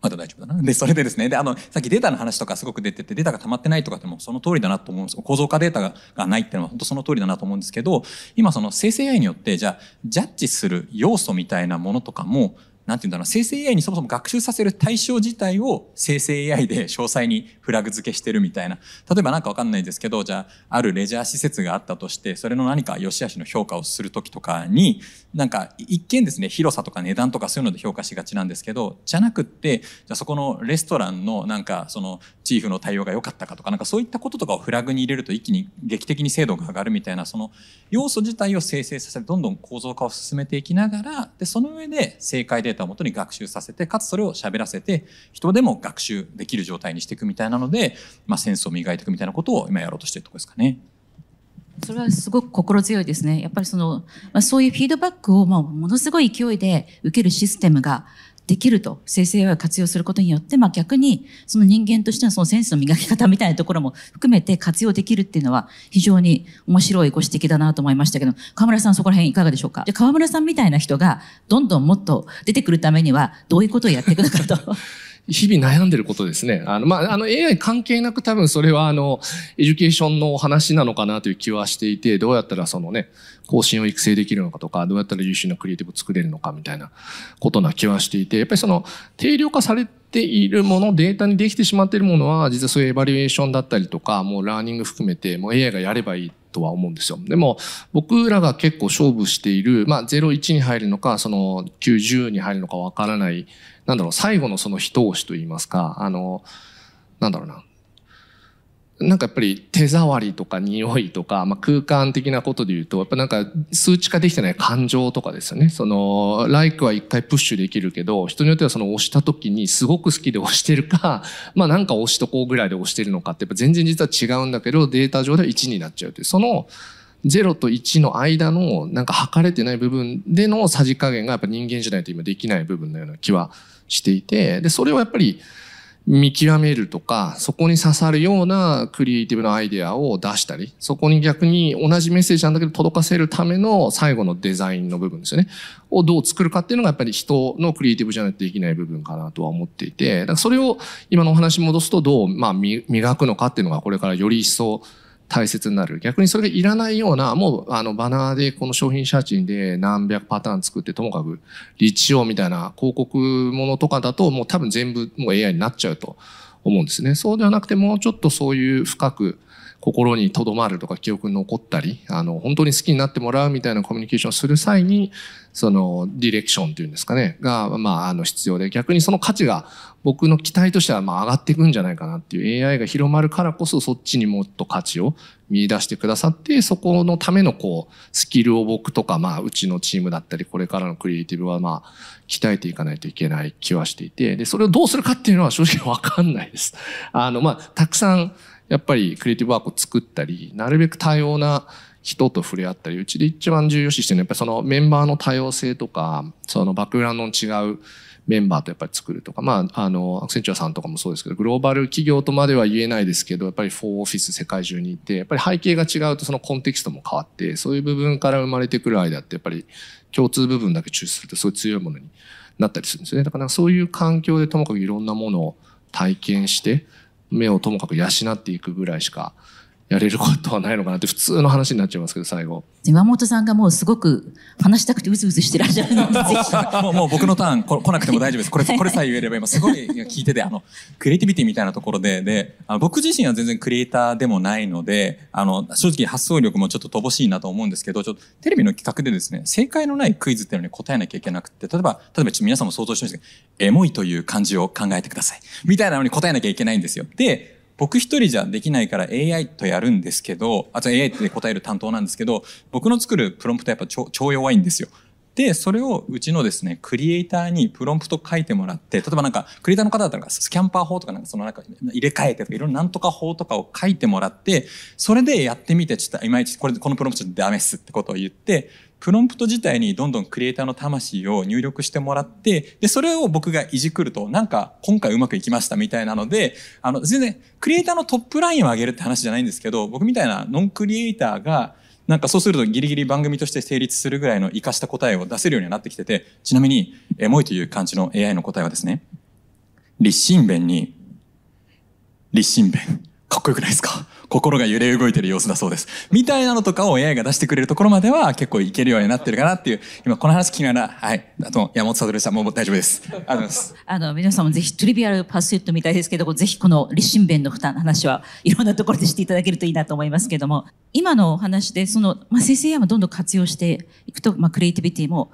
まだ大丈夫だな。で、それでですね、で、あの、さっきデータの話とかすごく出てて、データが溜まってないとかってもその通りだなと思うんです構造化データがないっていうのは本当その通りだなと思うんですけど、今その生成 AI によって、じゃあ、ジャッジする要素みたいなものとかも、なんて言うんだろう、生成 AI にそもそも学習させる対象自体を生成 AI で詳細にフラグ付けしてるみたいな。例えばなんかわかんないですけど、じゃあ、あるレジャー施設があったとして、それの何か良し悪しの評価をするときとかに、なんか一見ですね、広さとか値段とかそういうので評価しがちなんですけど、じゃなくって、じゃあそこのレストランのなんかそのチーフの対応が良かったかとかなんかそういったこととかをフラグに入れると一気に劇的に精度が上がるみたいなその要素自体を生成させてどんどん構造化を進めていきながらでその上で正解データをもとに学習させてかつそれを喋らせて人でも学習できる状態にしていくみたいなので、まあ、センスを磨いていくみたいなことを今やろうとしているところですかね。それはすごく心強いですね。やっぱりその、まあ、そういうフィードバックを、まあ、ものすごい勢いで受けるシステムができると、生成 AI を活用することによって、まあ、逆に、その人間としてのそのセンスの磨き方みたいなところも含めて活用できるっていうのは、非常に面白いご指摘だなと思いましたけど、河村さんそこら辺いかがでしょうか？じゃ河村さんみたいな人が、どんどんもっと出てくるためには、どういうことをやっていくのかと。日々悩んでることですね。あの、まあ、あの AI 関係なく多分それはあの、エデュケーションのお話なのかなという気はしていて、どうやったらそのね、後進を育成できるのかとか、どうやったら優秀なクリエイティブを作れるのかみたいなことな気はしていて、やっぱりその定量化されているもの、データにできてしまっているものは、実はそういうエバリエーションだったりとか、もうラーニング含めて、もう AI がやればいいとは思うんですよ。でも、僕らが結構勝負している、まあ、0、1に入るのか、その9、10に入るのかわからないなんだろう、最後のその一押しといいますか、あの、なんだろうな。なんかやっぱり手触りとか匂いとか、まあ、空間的なことで言うと、やっぱなんか数値化できてない感情とかですよね。その、like は一回プッシュできるけど、人によってはその押した時にすごく好きで押してるか、まあなんか押しとこうぐらいで押してるのかってやっぱ全然実は違うんだけど、データ上では1になっちゃうという。その、0と1の間のなんか測れてない部分でのさじ加減がやっぱ人間じゃないと今できない部分のような気はしていて、で、それをやっぱり見極めるとか、そこに刺さるようなクリエイティブなアイデアを出したり、そこに逆に同じメッセージなんだけど届かせるための最後のデザインの部分ですよね。をどう作るかっていうのがやっぱり人のクリエイティブじゃないとできない部分かなとは思っていて、だからそれを今のお話に戻すとどう、まあ、磨くのかっていうのがこれからより一層大切になる。逆にそれがいらないような、もうあのバナーでこの商品写真で何百パターン作ってともかくリッチ用みたいな広告ものとかだともう多分全部もう AI になっちゃうと思うんですね。そうではなくてもうちょっとそういう深く心に留まるとか記憶に残ったり、あの、本当に好きになってもらうみたいなコミュニケーションをする際に、その、ディレクションっていうんですかね、が、まあ、あの、必要で、逆にその価値が僕の期待としては、まあ、上がっていくんじゃないかなっていう AI が広まるからこそ、そっちにもっと価値を見出してくださって、そこのための、こう、スキルを僕とか、まあ、うちのチームだったり、これからのクリエイティブは、まあ、鍛えていかないといけない気はしていて、で、それをどうするかっていうのは正直わかんないです。あの、まあ、たくさん、やっぱりクリエイティブワークを作ったり、なるべく多様な人と触れ合ったり、うちで一番重要視してるのは、やっぱりそのメンバーの多様性とか、そのバックグラウンドの違うメンバーとやっぱり作るとか、まあ、あの、アクセンチュアさんとかもそうですけど、グローバル企業とまでは言えないですけど、やっぱりフォーオフィス世界中にいて、やっぱり背景が違うとそのコンテキストも変わって、そういう部分から生まれてくるアイデアってやっぱり共通部分だけ抽出するとすごい強いものになったりするんですよね。だからそういう環境でともかくいろんなものを体験して、目をともかく養っていくぐらいしかやれることはないのかなって普通の話になっちゃいますけど、最後。山本さんがもうすごく話したくてうずうずしてらっしゃるので、もう、もう僕のターンこ来なくても大丈夫です。これ、これさえ言えれば今すごい聞いてて、あの、クリエイティビティみたいなところで、で、あの僕自身は全然クリエイターでもないので、あの、正直発想力もちょっと乏しいなと思うんですけど、ちょっとテレビの企画でですね、正解のないクイズっていうのに答えなきゃいけなくて、例えば、例えば皆さんも想像してほしいんですけど、エモいという漢字を考えてください。みたいなのに答えなきゃいけないんですよ。で、僕一人じゃできないから AI とやるんですけど、あと AI って答える担当なんですけど、僕の作るプロンプトやっぱ超超弱いんですよ。で、それをうちのですね、クリエイターにプロンプト書いてもらって、例えばなんか、クリエイターの方だったらスキャンパー法とかなんかそのなんか入れ替えてとかいろんななんとか法とかを書いてもらって、それでやってみて、ちょっといまいちこれ、このプロンプトダメっすってことを言って、プロンプト自体にどんどんクリエイターの魂を入力してもらって、で、それを僕がいじくると、なんか今回うまくいきましたみたいなので、あの、全然クリエイターのトップラインを上げるって話じゃないんですけど、僕みたいなノンクリエイターが、なんかそうするとギリギリ番組として成立するぐらいの活かした答えを出せるようになってきてて、ちなみに、エモいという感じの AI の答えはですね、立身弁に、立身弁。かっこよくないですか？心が揺れ動いてる様子だそうです。みたいなのとかを AI が出してくれるところまでは結構いけるようになってるかなっていう、今この話聞きながら、はい。あと、山本悟でした。もう大丈夫です。ありがとうございます。あの、皆さんもぜひトリビアルパスイットみたいですけど、ぜひこの立身弁の負担の話はいろんなところでしていただけるといいなと思いますけども、今のお話で、その、まあ、生成 AI もどんどん活用していくと、まあ、クリエイティビティも、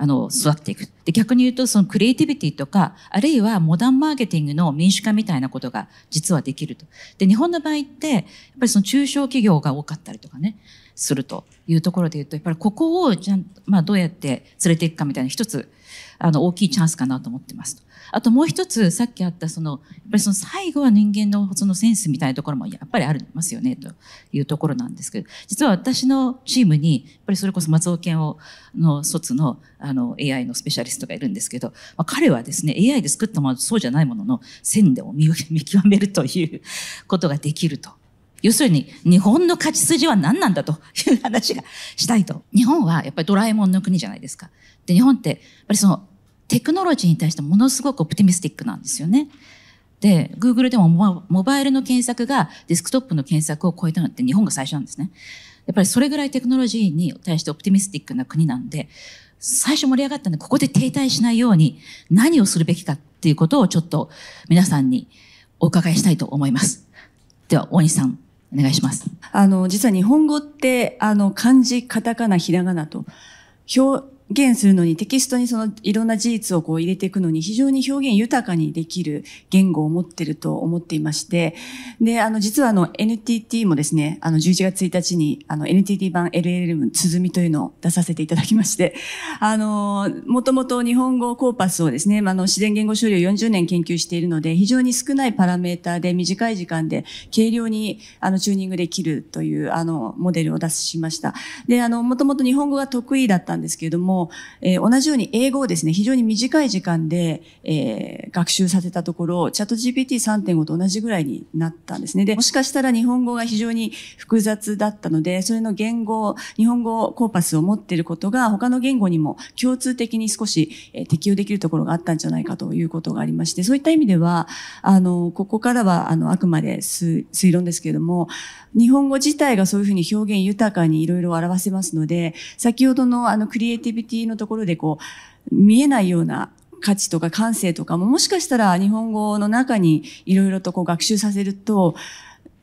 あの、育っていく。で、逆に言うと、そのクリエイティビティとか、あるいはモダンマーケティングの民主化みたいなことが実はできると。で、日本の場合って、やっぱりその中小企業が多かったりとかね、するというところで言うと、やっぱりここをじゃまあどうやって連れていくかみたいな一つ、あの、大きいチャンスかなと思ってます。あともう一つ、さっきあったその、やっぱりその最後は人間のそのセンスみたいなところもやっぱりありますよね、というところなんですけど、実は私のチームに、やっぱりそれこそ松尾健を、の卒のあの AI のスペシャリストがいるんですけど、まあ、彼はですね、AI で作ったものとそうじゃないものの線でを見極めるということができると。要するに、日本の勝ち筋は何なんだという話がしたいと。日本はやっぱりドラえもんの国じゃないですか。で、日本って、やっぱりそのテクノロジーに対してものすごくオプティミスティックなんですよね。で、Google でもモバイルの検索がデスクトップの検索を超えたのって日本が最初なんですね。やっぱりそれぐらいテクノロジーに対してオプティミスティックな国なんで、最初盛り上がったんで、ここで停滞しないように何をするべきかっていうことをちょっと皆さんにお伺いしたいと思います。では、大西さん、お願いします。あの、実は日本語って、あの、漢字、カタカナ、ひらがなと、表、現するのにテキストにそのいろんな事実をこう入れていくのに非常に表現豊かにできる言語を持ってると思っていまして、で、あの、実はあの NTT もですね、あの11月1日にあの NTT 版 LLM 鼓みというのを出させていただきまして、あの、もともと日本語コーパスをですね、あの自然言語処理を40年研究しているので、非常に少ないパラメーターで短い時間で軽量にあのチューニングできるというあのモデルを出しました。で、あの、もともと日本語が得意だったんですけれども、えー、同じように英語をですね、非常に短い時間で、えー、学習させたところ、チャット GPT3.5 と同じぐらいになったんですね。で、もしかしたら日本語が非常に複雑だったので、それの言語、日本語コーパスを持っていることが他の言語にも共通的に少し、えー、適用できるところがあったんじゃないかということがありまして、そういった意味では、あの、ここからは、あの、あくまで推論ですけれども、日本語自体がそういうふうに表現豊かにいろいろ表せますので、先ほどのあのクリエイティビティのところでこう、見えないような価値とか感性とかももしかしたら日本語の中にいろいろとこう学習させると、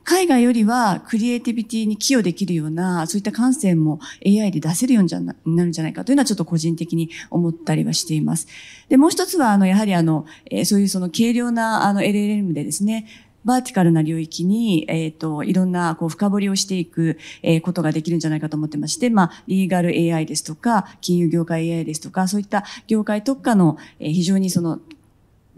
海外よりはクリエイティビティに寄与できるような、そういった感性も AI で出せるようになるんじゃないかというのはちょっと個人的に思ったりはしています。で、もう一つは、あの、やはりあの、えー、そういうその軽量なあの LLM でですね、バーティカルな領域に、えっ、ー、と、いろんな、こう、深掘りをしていく、えー、ことができるんじゃないかと思ってまして、まあ、リーガル AI ですとか、金融業界 AI ですとか、そういった業界特化の、えー、非常にその、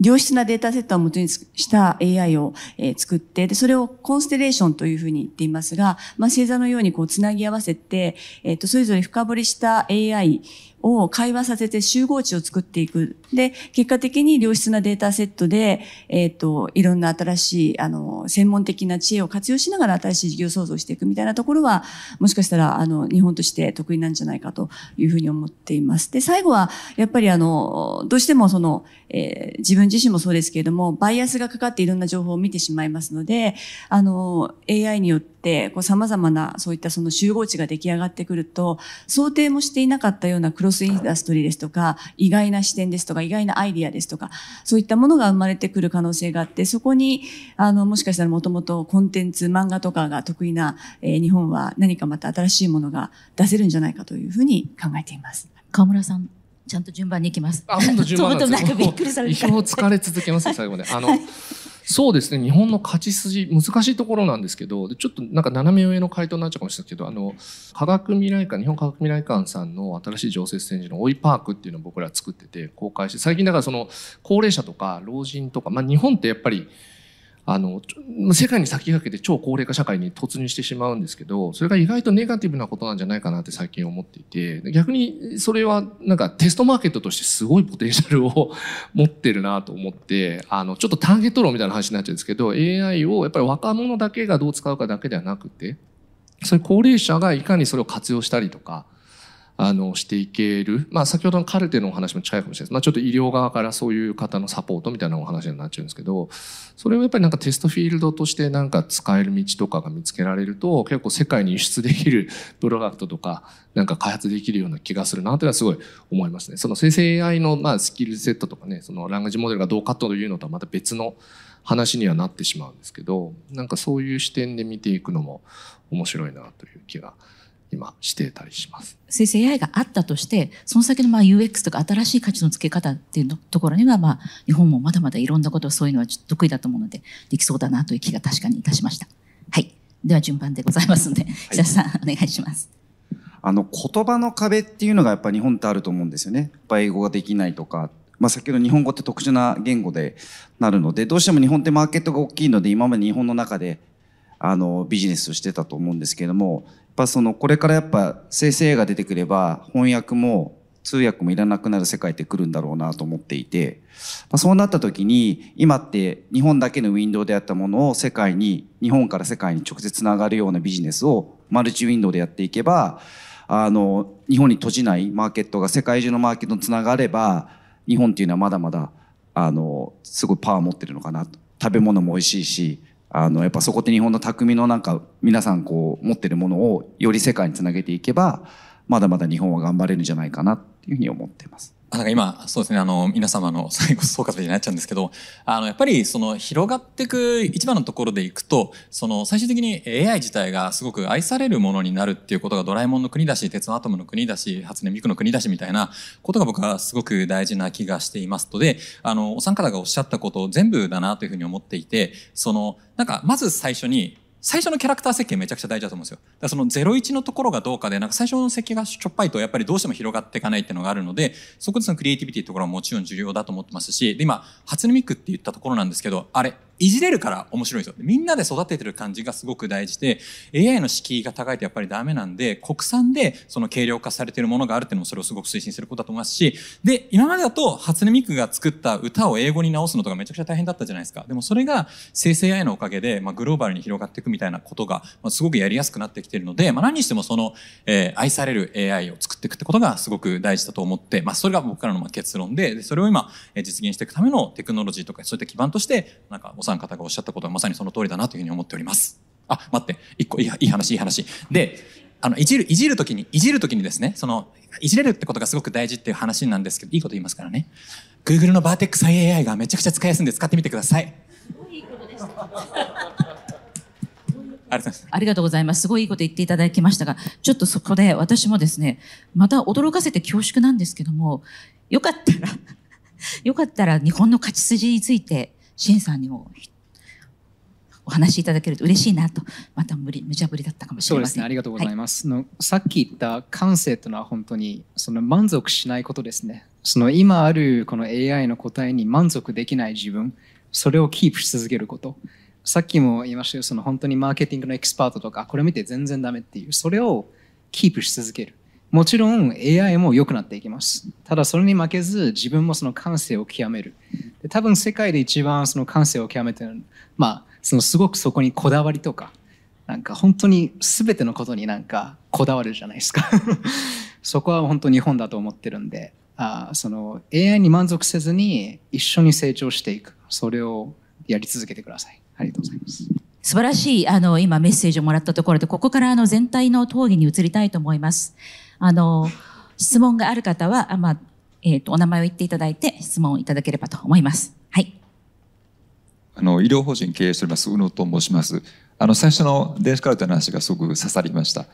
良質なデータセットを元にした AI を、え、作って、で、それをコンステレーションというふうに言っていますが、まあ、星座のようにこう、つなぎ合わせて、えっ、ー、と、それぞれ深掘りした AI を会話させて集合値を作っていく。で、結果的に良質なデータセットで、えっ、ー、と、いろんな新しい、あの、専門的な知恵を活用しながら新しい事業創造していくみたいなところは、もしかしたら、あの、日本として得意なんじゃないかというふうに思っています。で、最後は、やっぱりあの、どうしてもその、えー、自分自身もそうですけれども、バイアスがかかっていろんな情報を見てしまいますので、あの、AI によって、こう、様々な、そういったその集合値が出来上がってくると、想定もしていなかったようなクロスインダストリーですとか、意外な視点ですとか、意外なアイディアですとか、そういったものが生まれてくる可能性があって、そこに、あの、もしかしたらもともとコンテンツ、漫画とかが得意な、えー、日本は何かまた新しいものが出せるんじゃないかというふうに考えています。川村さん。ちゃんと順番に行きます。あ、本当順番なんですよ。びっくりされた。意表疲れ続けます、最後まで。あの、そうですね、日本の勝ち筋、難しいところなんですけど、ちょっとなんか斜め上の回答になっちゃうかもしれないけど、あの、科学未来館、日本科学未来館さんの新しい常設展示のオイパークっていうのを僕ら作ってて公開して、最近だからその高齢者とか老人とか、まあ日本ってやっぱりあの、世界に先駆けて超高齢化社会に突入してしまうんですけど、それが意外とネガティブなことなんじゃないかなって最近思っていて、逆にそれはなんかテストマーケットとしてすごいポテンシャルを 持ってるなと思って、あの、ちょっとターゲット論みたいな話になっちゃうんですけど、AI をやっぱり若者だけがどう使うかだけではなくて、そういう高齢者がいかにそれを活用したりとか、あの、していける。まあ、先ほどのカルテのお話も近いかもしれないです。まあ、ちょっと医療側からそういう方のサポートみたいなお話になっちゃうんですけど、それをやっぱりなんかテストフィールドとしてなんか使える道とかが見つけられると、結構世界に輸出できるプロダクトとか、なんか開発できるような気がするなというのはすごい思いますね。その生成 AI のまあスキルセットとかね、そのランガジモデルがどうかというのとはまた別の話にはなってしまうんですけど、なんかそういう視点で見ていくのも面白いなという気が今してたりします。生成 AI があったとして、その先のまあ UX とか新しい価値の付け方っていうのところには、まあ、日本もまだまだいろんなことをそういうのはちょっと得意だと思うので、できそうだなという気が確かにいたしました。はい。では順番でございますので、久田さん、お願いします。あの言葉の壁っていうのがやっぱ日本ってあると思うんですよね。やっぱ英語ができないとか、まあ、先ほど日本語って特殊な言語でなるのでどうしても日本ってマーケットが大きいので今まで日本の中であのビジネスをしてたと思うんですけれどもやっぱそのこれからやっぱ生成 A が出てくれば翻訳も通訳もいらなくなる世界って来るんだろうなと思っていて、まあ、そうなった時に今って日本だけのウィンドウであったものを世界に日本から世界に直接つながるようなビジネスをマルチウィンドウでやっていけばあの日本に閉じないマーケットが世界中のマーケットにつながれば日本っていうのはまだまだあのすごいパワー持ってるのかなと。食べ物も美味しいしあのやっぱそこって日本の匠のなんか皆さんこう持ってるものをより世界につなげていけばまだまだ日本は頑張れるんじゃないかなっていうふうに思っています。あなんか今、そうですね、あの、皆様の最後総括になっちゃうんですけど、あの、やっぱりその広がっていく一番のところでいくと、その最終的に AI 自体がすごく愛されるものになるっていうことがドラえもんの国だし、鉄のアトムの国だし、初音ミクの国だしみたいなことが僕はすごく大事な気がしていますので、あの、お三方がおっしゃったこと全部だなというふうに思っていて、その、なんかまず最初に、最初のキャラクター設計めちゃくちゃ大事だと思うんですよ。だからその01のところがどうかで、なんか最初の設計がしょっぱいとやっぱりどうしても広がっていかないっていうのがあるので、そこでそのクリエイティビティってところはもちろん重要だと思ってますし、で今、初音ミクって言ったところなんですけど、あれ、いじれるから面白いんですよ。みんなで育ててる感じがすごく大事で、AI の敷居が高いとやっぱりダメなんで、国産でその軽量化されてるものがあるっていうのもそれをすごく推進することだと思いますし、で、今までだと初音ミクが作った歌を英語に直すのとかめちゃくちゃ大変だったじゃないですか。でもそれが生成 AI のおかげで、まあ、グローバルに広がっていくみたいなことが、まあ、すごくやりやすくなってきてるので、まあ、何にしてもその、えー、愛される AI を作っていくってことがすごく大事だと思って、まあ、それが僕からの結論で、でそれを今、え、実現していくためのテクノロジーとかそういった基盤として、なんかお三方がおっしゃったことはまさにその通りだなというふうに思っております。あ、待って、一個いいいい話、いい話。で、あの、いじる、いじるときに、いじるときにですね、その、いじれるってことがすごく大事っていう話なんですけど、いいこと言いますからね。Google のバーテックス AI がめちゃくちゃ使いやすいんで使ってみてください。ありがとうございます。すごいいいこと言っていただきましたが、ちょっとそこで私もですね、また驚かせて恐縮なんですけども、よかったら、よかったら日本の勝ち筋について、シンさんにもお話しいただけると嬉しいなと、また無理、無茶ぶりだったかもしれません。そうですね、ありがとうございます。はい、のさっき言った感性というのは本当にその満足しないことですね。その今あるこの AI の答えに満足できない自分、それをキープし続けること。さっきも言いましたよ、その本当にマーケティングのエキスパートとか、これ見て全然ダメっていう、それをキープし続ける。もちろん AI も良くなっていきます。ただそれに負けず自分もその感性を極める。で多分世界で一番その感性を極めてる、まあ、そのすごくそこにこだわりとか、なんか本当に全てのことになんかこだわるじゃないですか。そこは本当日本だと思ってるんで、あその AI に満足せずに一緒に成長していく。それをやり続けてください。ありがとうございます。素晴らしい、あの、今メッセージをもらったところで、ここからあの全体の討議に移りたいと思います。あの、質問がある方は、まあ、えっ、ー、と、お名前を言っていただいて、質問をいただければと思います。はい。あの、医療法人経営しております、宇野と申します。あの、最初の電子カルテの話がすごく刺さりました。あ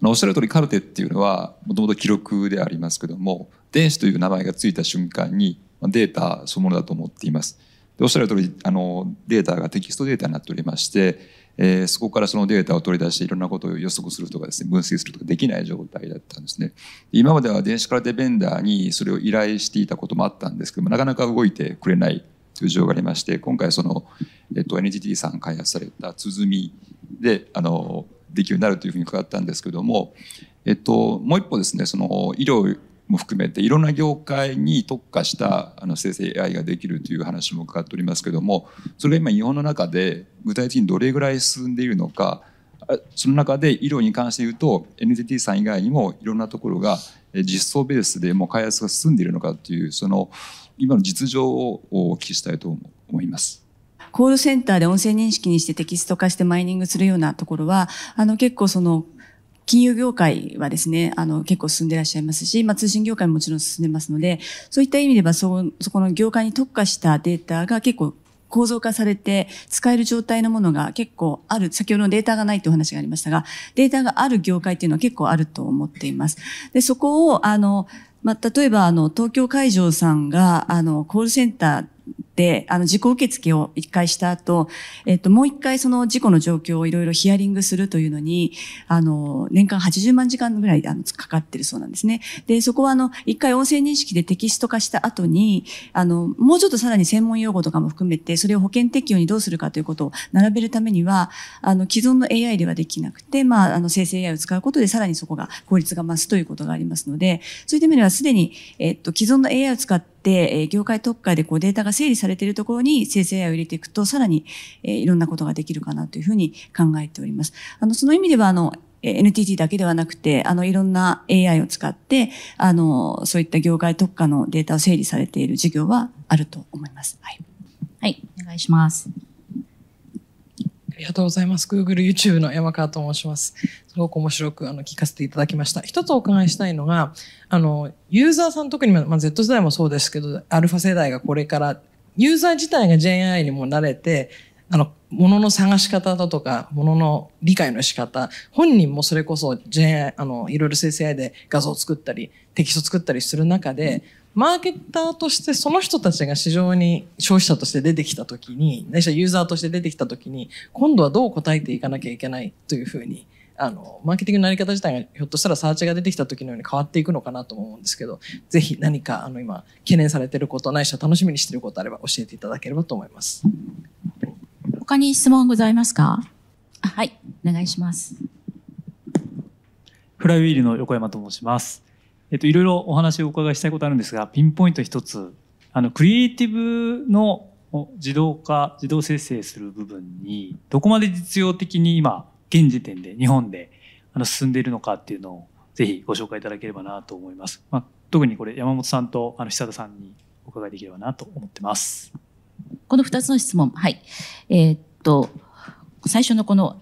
の、おっしゃる通りカルテっていうのは、もともと記録でありますけども、電子という名前がついた瞬間に、データそのものだと思っています。でおっしゃる通りあのデータがテキストデータになっておりまして、えー、そこからそのデータを取り出していろんなことを予測するとかですね分析するとかできない状態だったんですね。今までは電子カルテベンダーにそれを依頼していたこともあったんですけどもなかなか動いてくれないという状況がありまして今回その、えっと、NGT さん開発された鼓であのできるようになるというふうに伺ったんですけども、えっと、もう一歩ですねその医療も含めていろんな業界に特化したあの生成 AI ができるという話も伺っておりますけどもそれが今日本の中で具体的にどれぐらい進んでいるのかその中で医療に関して言うと NTT さん以外にもいろんなところが実装ベースでもう開発が進んでいるのかというその今の実情をお聞きしたいと思います。コールセンターで音声認識にしてテキスト化してマイニングするようなところは、あの結構その金融業界はですね、あの、結構進んでいらっしゃいますし、まあ、通信業界ももちろん進んでますので、そういった意味では、そ、そこの業界に特化したデータが結構構造化されて使える状態のものが結構ある、先ほどのデータがないという話がありましたが、データがある業界っていうのは結構あると思っています。で、そこを、あの、まあ、例えば、あの、東京会場さんが、あの、コールセンター、あの、事故受付を一回した後、えっと、もう一回その事故の状況をいろいろヒアリングするというのに、あの、年間80万時間ぐらいあのかかってるそうなんですね。で、そこはあの、一回音声認識でテキスト化した後に、あの、もうちょっとさらに専門用語とかも含めて、それを保険適用にどうするかということを並べるためには、あの、既存の AI ではできなくて、まあ、あの、生成 AI を使うことでさらにそこが効率が増すということがありますので、そういった意味ではすでに、えっと、既存の AI を使って、業界特化でこうデータが整理されているところに生成 AI を入れていくと、さらに、えーいろんなことができるかなというふうに考えております。あの、その意味では、あの、えー NTT だけではなくて、あの、いろんな AI を使って、あの、そういった業界特化のデータを整理されている事業はあると思います。はい。はい、お願いします。ありがとうございます。Google YouTube の山川と申します。すごく面白くあの聞かせていただきました。一つお伺いしたいのが、あの、ユーザーさん特に、まあ、Z 世代もそうですけど、アルファ世代がこれから、ユーザー自体が JI にも慣れて、あの、物の探し方だとか、物の理解の仕方、本人もそれこそ JI、あの、いろいろ生成 AI で画像を作ったり、テキスト作ったりする中で、マーケッターとしてその人たちが市場に消費者として出てきたときに、ないしはユーザーとして出てきたときに、今度はどう答えていかなきゃいけないというふうに、あの、マーケティングのやり方自体がひょっとしたらサーチが出てきた時のように変わっていくのかなとも思うんですけど、ぜひ何かあの今懸念されていること、ないしは楽しみにしていることあれば教えていただければと思います。他に質問ございますか？あはい、お願いします。フライウィールの横山と申します。えっと、いろいろお話をお伺いしたいことあるんですが、ピンポイント一つ、あの、クリエイティブのお自動化、自動生成する部分に、どこまで実用的に今、現時点で日本であの進んでいるのかっていうのを、ぜひご紹介いただければなと思います。まあ、特にこれ、山本さんとあの久田さんにお伺いできればなと思ってます。この二つの質問。はい。えーっと、最初のこの、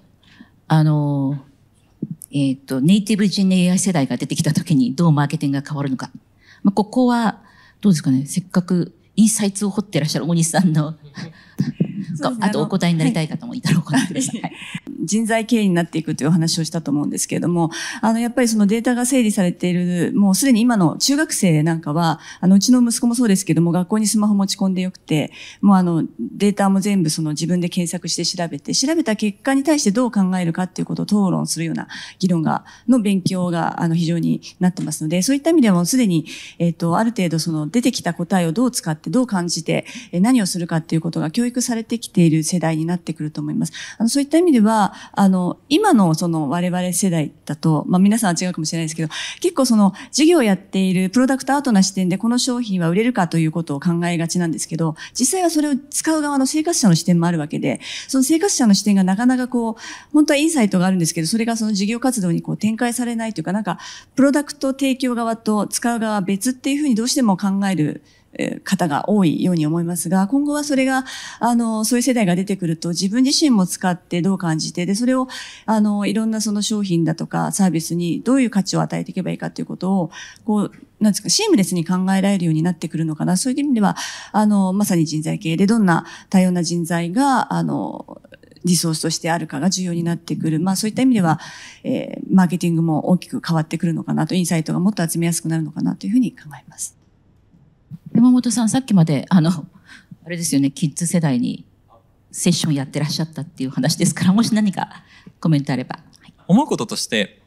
あの、えーっと、ネイティブ人 AI 世代が出てきたときにどうマーケティングが変わるのか。まあ、ここは、どうですかね、せっかくインサイツを掘ってらっしゃる大西さんの、あとお答えになりたい方もいたらお答えください。はい人材経営になっていくというお話をしたと思うんですけれども、あの、やっぱりそのデータが整理されている、もうすでに今の中学生なんかは、あの、うちの息子もそうですけども、学校にスマホ持ち込んでよくて、もうあの、データも全部その自分で検索して調べて、調べた結果に対してどう考えるかっていうことを討論するような議論が、の勉強が、あの、非常になってますので、そういった意味でもすでに、えっ、と、ある程度その出てきた答えをどう使って、どう感じて、何をするかっていうことが教育されてきている世代になってくると思います。あの、そういった意味では、あの、今のその我々世代だと、まあ皆さんは違うかもしれないですけど、結構その事業をやっているプロダクトアートな視点でこの商品は売れるかということを考えがちなんですけど、実際はそれを使う側の生活者の視点もあるわけで、その生活者の視点がなかなかこう、本当はインサイトがあるんですけど、それがその事業活動にこう展開されないというか、なんか、プロダクト提供側と使う側は別っていうふうにどうしても考える方が多いように思いますが、今後はそれが、あの、そういう世代が出てくると、自分自身も使ってどう感じて、で、それを、あの、いろんなその商品だとかサービスにどういう価値を与えていけばいいかということを、こう、なんですか、シームレスに考えられるようになってくるのかな。そういう意味では、あの、まさに人材系でどんな多様な人材が、あの、リソースとしてあるかが重要になってくる。まあそういった意味では、えーマーケティングも大きく変わってくるのかなと、インサイトがもっと集めやすくなるのかなというふうに考えます。山本さん、さっきまで、あの、あれですよね、キッズ世代にセッションやってらっしゃったっていう話ですから、もし何かコメントあれば。思うこととして、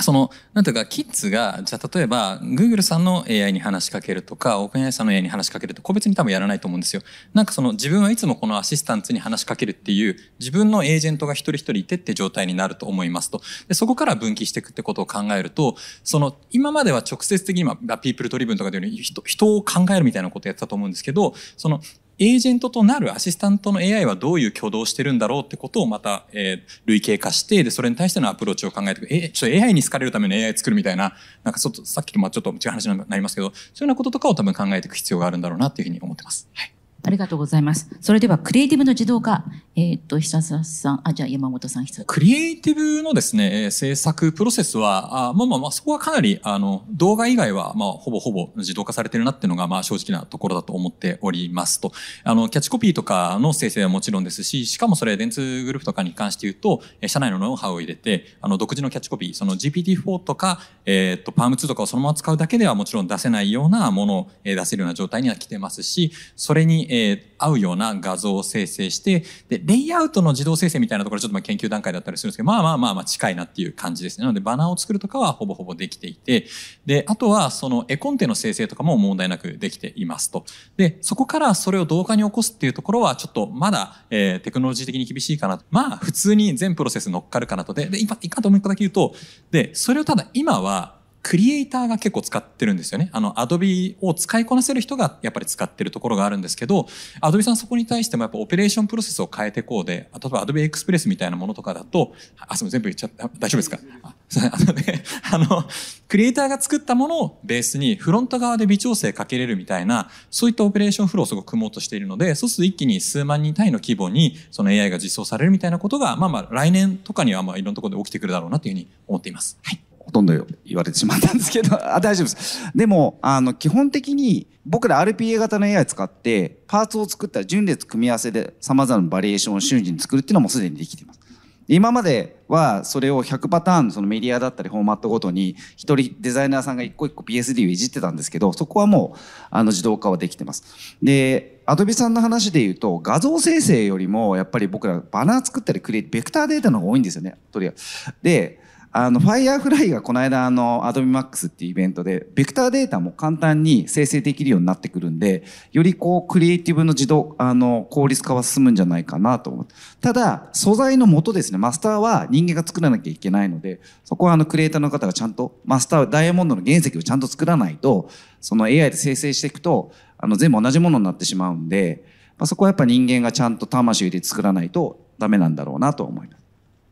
その、なんていうか、キッズが、じゃあ例えば、Google さんの AI に話しかけるとか、OpenAI さんの AI に話しかけると、個別に多分やらないと思うんですよ。なんかその、自分はいつもこのアシスタントに話しかけるっていう、自分のエージェントが一人一人いてって状態になると思いますと。で、そこから分岐していくってことを考えると、その、今までは直接的に、まあ、ピープルドリブンとかでいうより人、人を考えるみたいなことをやってたと思うんですけど、その、エージェントとなるアシスタントの AI はどういう挙動をしてるんだろうってことをまた、えー類型化して、で、それに対してのアプローチを考えていく。え、ちょっと AI に好かれるための AI 作るみたいな、なんかちょっと、さっきとまあちょっと違う話になりますけど、そういうようなこととかを多分考えていく必要があるんだろうなっていうふうに思ってます。はい。ありがとうございます。それでは、クリエイティブの自動化。えっ、と、久澤さん、あ、じゃあ山本さん、久クリエイティブのですね、え制作プロセスは、あまあまあまあ、そこはかなり、あの、動画以外は、まあ、ほぼほぼ自動化されてるなっていうのが、まあ、正直なところだと思っておりますと。あの、キャッチコピーとかの生成はもちろんですし、しかもそれ、電通グループとかに関して言うと、社内のノウハウを入れて、あの、独自のキャッチコピー、その GPT-4 とか、えっ、と、PALM2 とかをそのまま使うだけではもちろん出せないようなものを、出せるような状態には来てますし、それに、え合うような画像を生成して、で、レイアウトの自動生成みたいなところちょっとまあ研究段階だったりするんですけど、まあまあまあまあ近いなっていう感じですね。なのでバナーを作るとかはほぼほぼできていて、で、あとはその絵コンテの生成とかも問題なくできていますと。で、そこからそれを動画に起こすっていうところはちょっとまだ、えーテクノロジー的に厳しいかな。まあ普通に全プロセス乗っかるかなと。で、で、今、いかともう一個だけ言うと、で、それをただ今はクリエイターが結構使ってるんですよね。あの、アドビを使いこなせる人がやっぱり使ってるところがあるんですけど、アドビさんそこに対してもやっぱオペレーションプロセスを変えてこうで、例えばアドビエクスプレスみたいなものとかだと、あ、すみません、全部言っちゃった。大丈夫ですか？あのね、あの、クリエイターが作ったものをベースにフロント側で微調整かけれるみたいな、そういったオペレーションフローをすごく組もうとしているので、そうすると一気に数万人単位の規模にその AI が実装されるみたいなことが、まあまあ来年とかにはまあいろんなところで起きてくるだろうなというふうに思っています。はい。ほとんど言われてしまったんですけど、あ大丈夫です。でも、あの、基本的に僕ら RPA 型の AI 使って、パーツを作ったら順列組み合わせで様々なバリエーションを瞬時に作るっていうのもすでにできています。今まではそれを100パターンそのメディアだったりフォーマットごとに一人デザイナーさんが一個一個 PSD をいじってたんですけどそこはもうあの自動化はできてます。で、アドビさんの話で言うと画像生成よりもやっぱり僕らバナー作ったりクリエイベクターデータの方が多いんですよね。とりあえず。で、あの、Firefly がこの間あの Adobe Max っていうイベントで、ベクターデータも簡単に生成できるようになってくるんで、よりこう、クリエイティブの自動、あの、効率化は進むんじゃないかなと思って。ただ、素材の元ですね、マスターは人間が作らなきゃいけないので、そこはあの、クリエイターの方がちゃんと、マスター、ダイヤモンドの原石をちゃんと作らないと、その AI で生成していくと、あの、全部同じものになってしまうんで、まあ、そこはやっぱ人間がちゃんと魂を入れて作らないとダメなんだろうなと思います。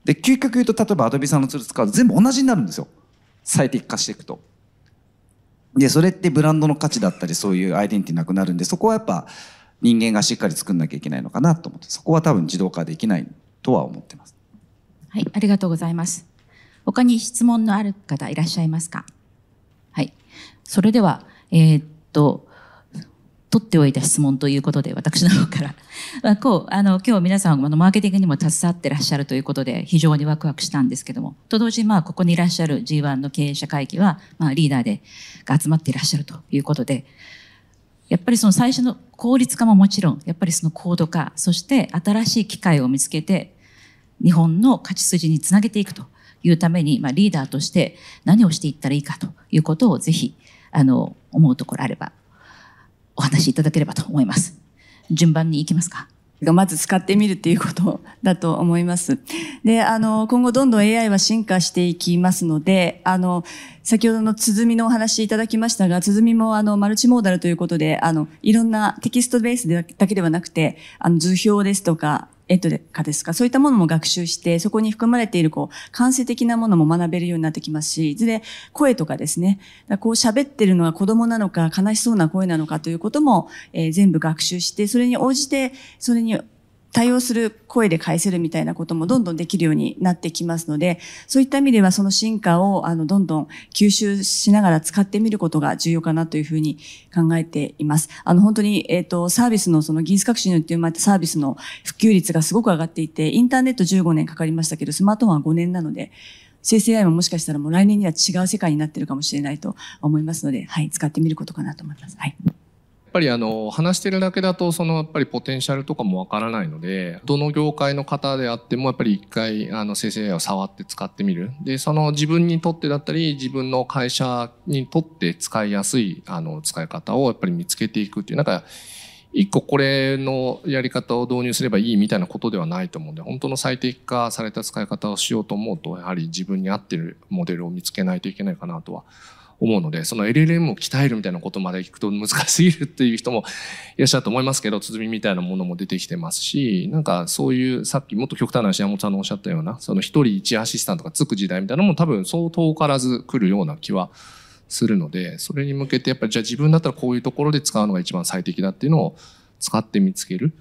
で、究極言うと、例えば Adobe さんのツール使うと全部同じになるんですよ。最適化していくと。で、それってブランドの価値だったり、そういうアイデンティティなくなるんで、そこはやっぱ人間がしっかり作んなきゃいけないのかなと思って、そこは多分自動化できないとは思ってます。はい、ありがとうございます。他に質問のある方いらっしゃいますか？はい。それでは、えーっと、取っておいた質問ということで、私の方から。まあ、こう、あの、今日皆さん、あの、マーケティングにも携わってらっしゃるということで、非常にワクワクしたんですけども、と同時に、まあ、ここにいらっしゃる G1 の経営者会議は、まあ、リーダーで、が集まっていらっしゃるということで、やっぱりその最初の効率化ももちろん、やっぱりその高度化、そして新しい機会を見つけて、日本の勝ち筋につなげていくというために、まあ、リーダーとして何をしていったらいいかということをぜひ、あの、思うところあれば、お話しいただければと思います。順番に行きますかがまず使ってみるっていうことだと思います。で、あの、今後どんどん AI は進化していきますので、あの、先ほどの鼓のお話いただきましたが、鼓もあの、マルチモーダルということで、あの、いろんなテキストベースだけではなくて、あの、図表ですとか、えっとかですか、そういったものも学習して、そこに含まれている、こう、感性的なものも学べるようになってきますし、いずれ声とかですね、こう喋ってるのは子供なのか、悲しそうな声なのかということも、えー全部学習して、それに応じて、それに対応する声で返せるみたいなこともどんどんできるようになってきますので、そういった意味ではその進化をあのどんどん吸収しながら使ってみることが重要かなというふうに考えています。あの本当に、えっ、と、サービスのその技術革新によって生まれたサービスの普及率がすごく上がっていて、インターネット15年かかりましたけど、スマートフォンは5年なので、生成 AI ももしかしたらもう来年には違う世界になってるかもしれないと思いますので、はい、使ってみることかなと思います。はい。っぱりあの話してるだけだとそのやっぱりポテンシャルとかもわからないのでどの業界の方であってもやっぱり一回あの生成 AI を触って使ってみる。でその自分にとってだったり自分の会社にとって使いやすいあの使い方をやっぱり見つけていくっていう。なんか一個これのやり方を導入すればいいみたいなことではないと思うんで本当の最適化された使い方をしようと思うとやはり自分に合ってるモデルを見つけないといけないかなとは思うので、その LLM を鍛えるみたいなことまで聞くと難しすぎるっていう人もいらっしゃると思いますけど、鼓みたいなものも出てきてますし、なんかそういうさっきもっと極端な、山本さんのおっしゃったような、その一人一アシスタントがつく時代みたいなのも多分そう遠からず来るような気はするので、それに向けてやっぱりじゃあ自分だったらこういうところで使うのが一番最適だっていうのを使って見つける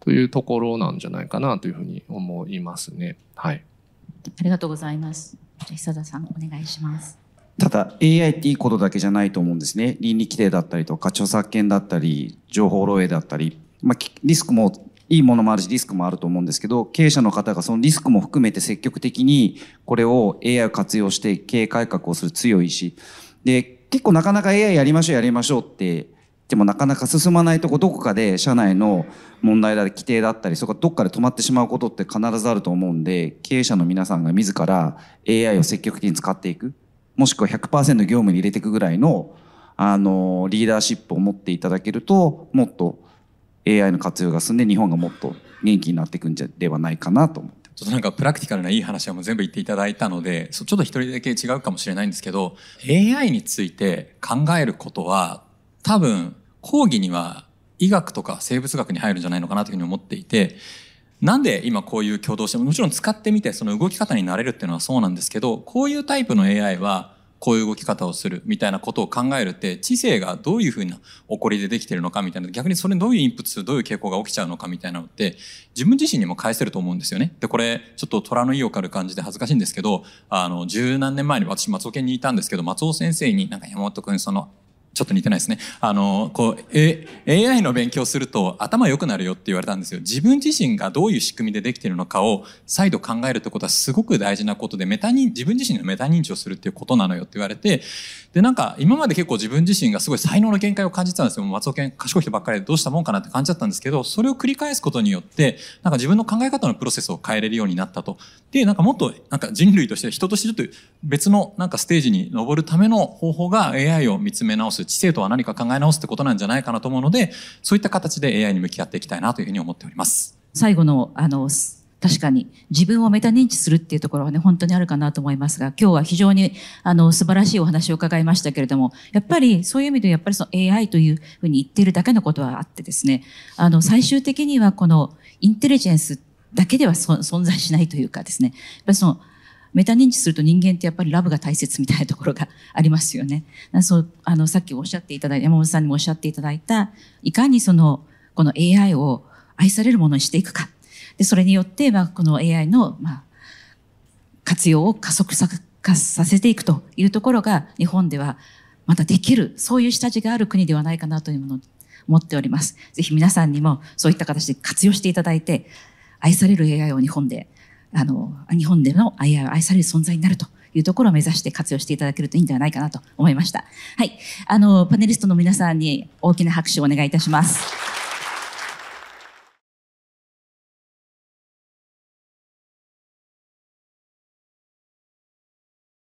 というところなんじゃないかなというふうに思いますね。はい。ありがとうございます。じゃ久田さんお願いします。ただ AI っていいことだけじゃないと思うんですね。倫理規定だったりとか著作権だったり情報漏洩だったり、まあ、リスクもいいものもあるしリスクもあると思うんですけど経営者の方がそのリスクも含めて積極的にこれを AI を活用して経営改革をする強い意志。で結構なかなか AI やりましょうやりましょうってでもなかなか進まないとこどこかで社内の問題だ規定だったりそこがどっかで止まってしまうことって必ずあると思うんで経営者の皆さんが自ら AI を積極的に使っていく。もしくは100%業務に入れていくぐらいのあのリーダーシップを持っていただけるともっと AI の活用が進んで日本がもっと元気になっていくんじゃではないかなと思ってちょっとなんかプラクティカルないい話はもう全部言っていただいたので、ちょっと一人だけ違うかもしれないんですけど、AI について考えることは、多分、講義には医学とか生物学に入るんじゃないのかなというふうに思っていて、なんで今こういう挙動しても、もちろん使ってみてその動き方になれるっていうのはそうなんですけど、こういうタイプの AI はこういう動き方をするみたいなことを考えるって知性がどういうふうな起こりでできてるのかみたいな逆にそれにどういうインプットするどういう傾向が起きちゃうのかみたいなのって自分自身にも返せると思うんですよね。でこれちょっと虎の意を狩る感じで恥ずかしいんですけどあの十何年前に私松尾県にいたんですけど松尾先生になんか山本君そのちょっと似てないですね。あの、こう、A、AI の勉強すると頭良くなるよって言われたんですよ。自分自身がどういう仕組みでできているのかを再度考えるってことはすごく大事なことで、メタ認、自分自身のメタ認知をするっていうことなのよって言われて、で、なんか今まで結構自分自身がすごい才能の限界を感じてたんですよ。松尾健賢い人ばっかりでどうしたもんかなって感じだったんですけど、それを繰り返すことによって、なんか自分の考え方のプロセスを変えれるようになったと。で、なんかもっと、なんか人類として、人としてちょっと別のなんかステージに登るための方法が AI を見つめ直す、知性とは何か考え直すってことなんじゃないかなと思うので、そういった形で AI に向き合っていきたいなというふうに思っております。最後の、あの、確かに自分をメタ認知するっていうところはね、本当にあるかなと思いますが、今日は非常にあの素晴らしいお話を伺いましたけれども、やっぱりそういう意味でやっぱりその AI というふうに言っているだけのことはあってですね、あの最終的にはこのインテリジェンスだけでは存在しないというかですね、やっぱりそのメタ認知すると人間ってやっぱりラブが大切みたいなところがありますよね。そうあのさっきおっしゃっていただいた、山本さんにもおっしゃっていただいた、いかにそのこの AI を愛されるものにしていくか。でそれによって、まあ、この AI の、まあ、活用を加速ささせていくというところが日本ではまたできるそういう下地がある国ではないかなというものを思っております。ぜひ皆さんにもそういった形で活用していただいて愛される AI を日本であの日本での AI を愛される存在になるというところを目指して活用していただけるといいんではないかなと思いました。はい。あの、パネリストの皆さんに大きな拍手をお願いいたします。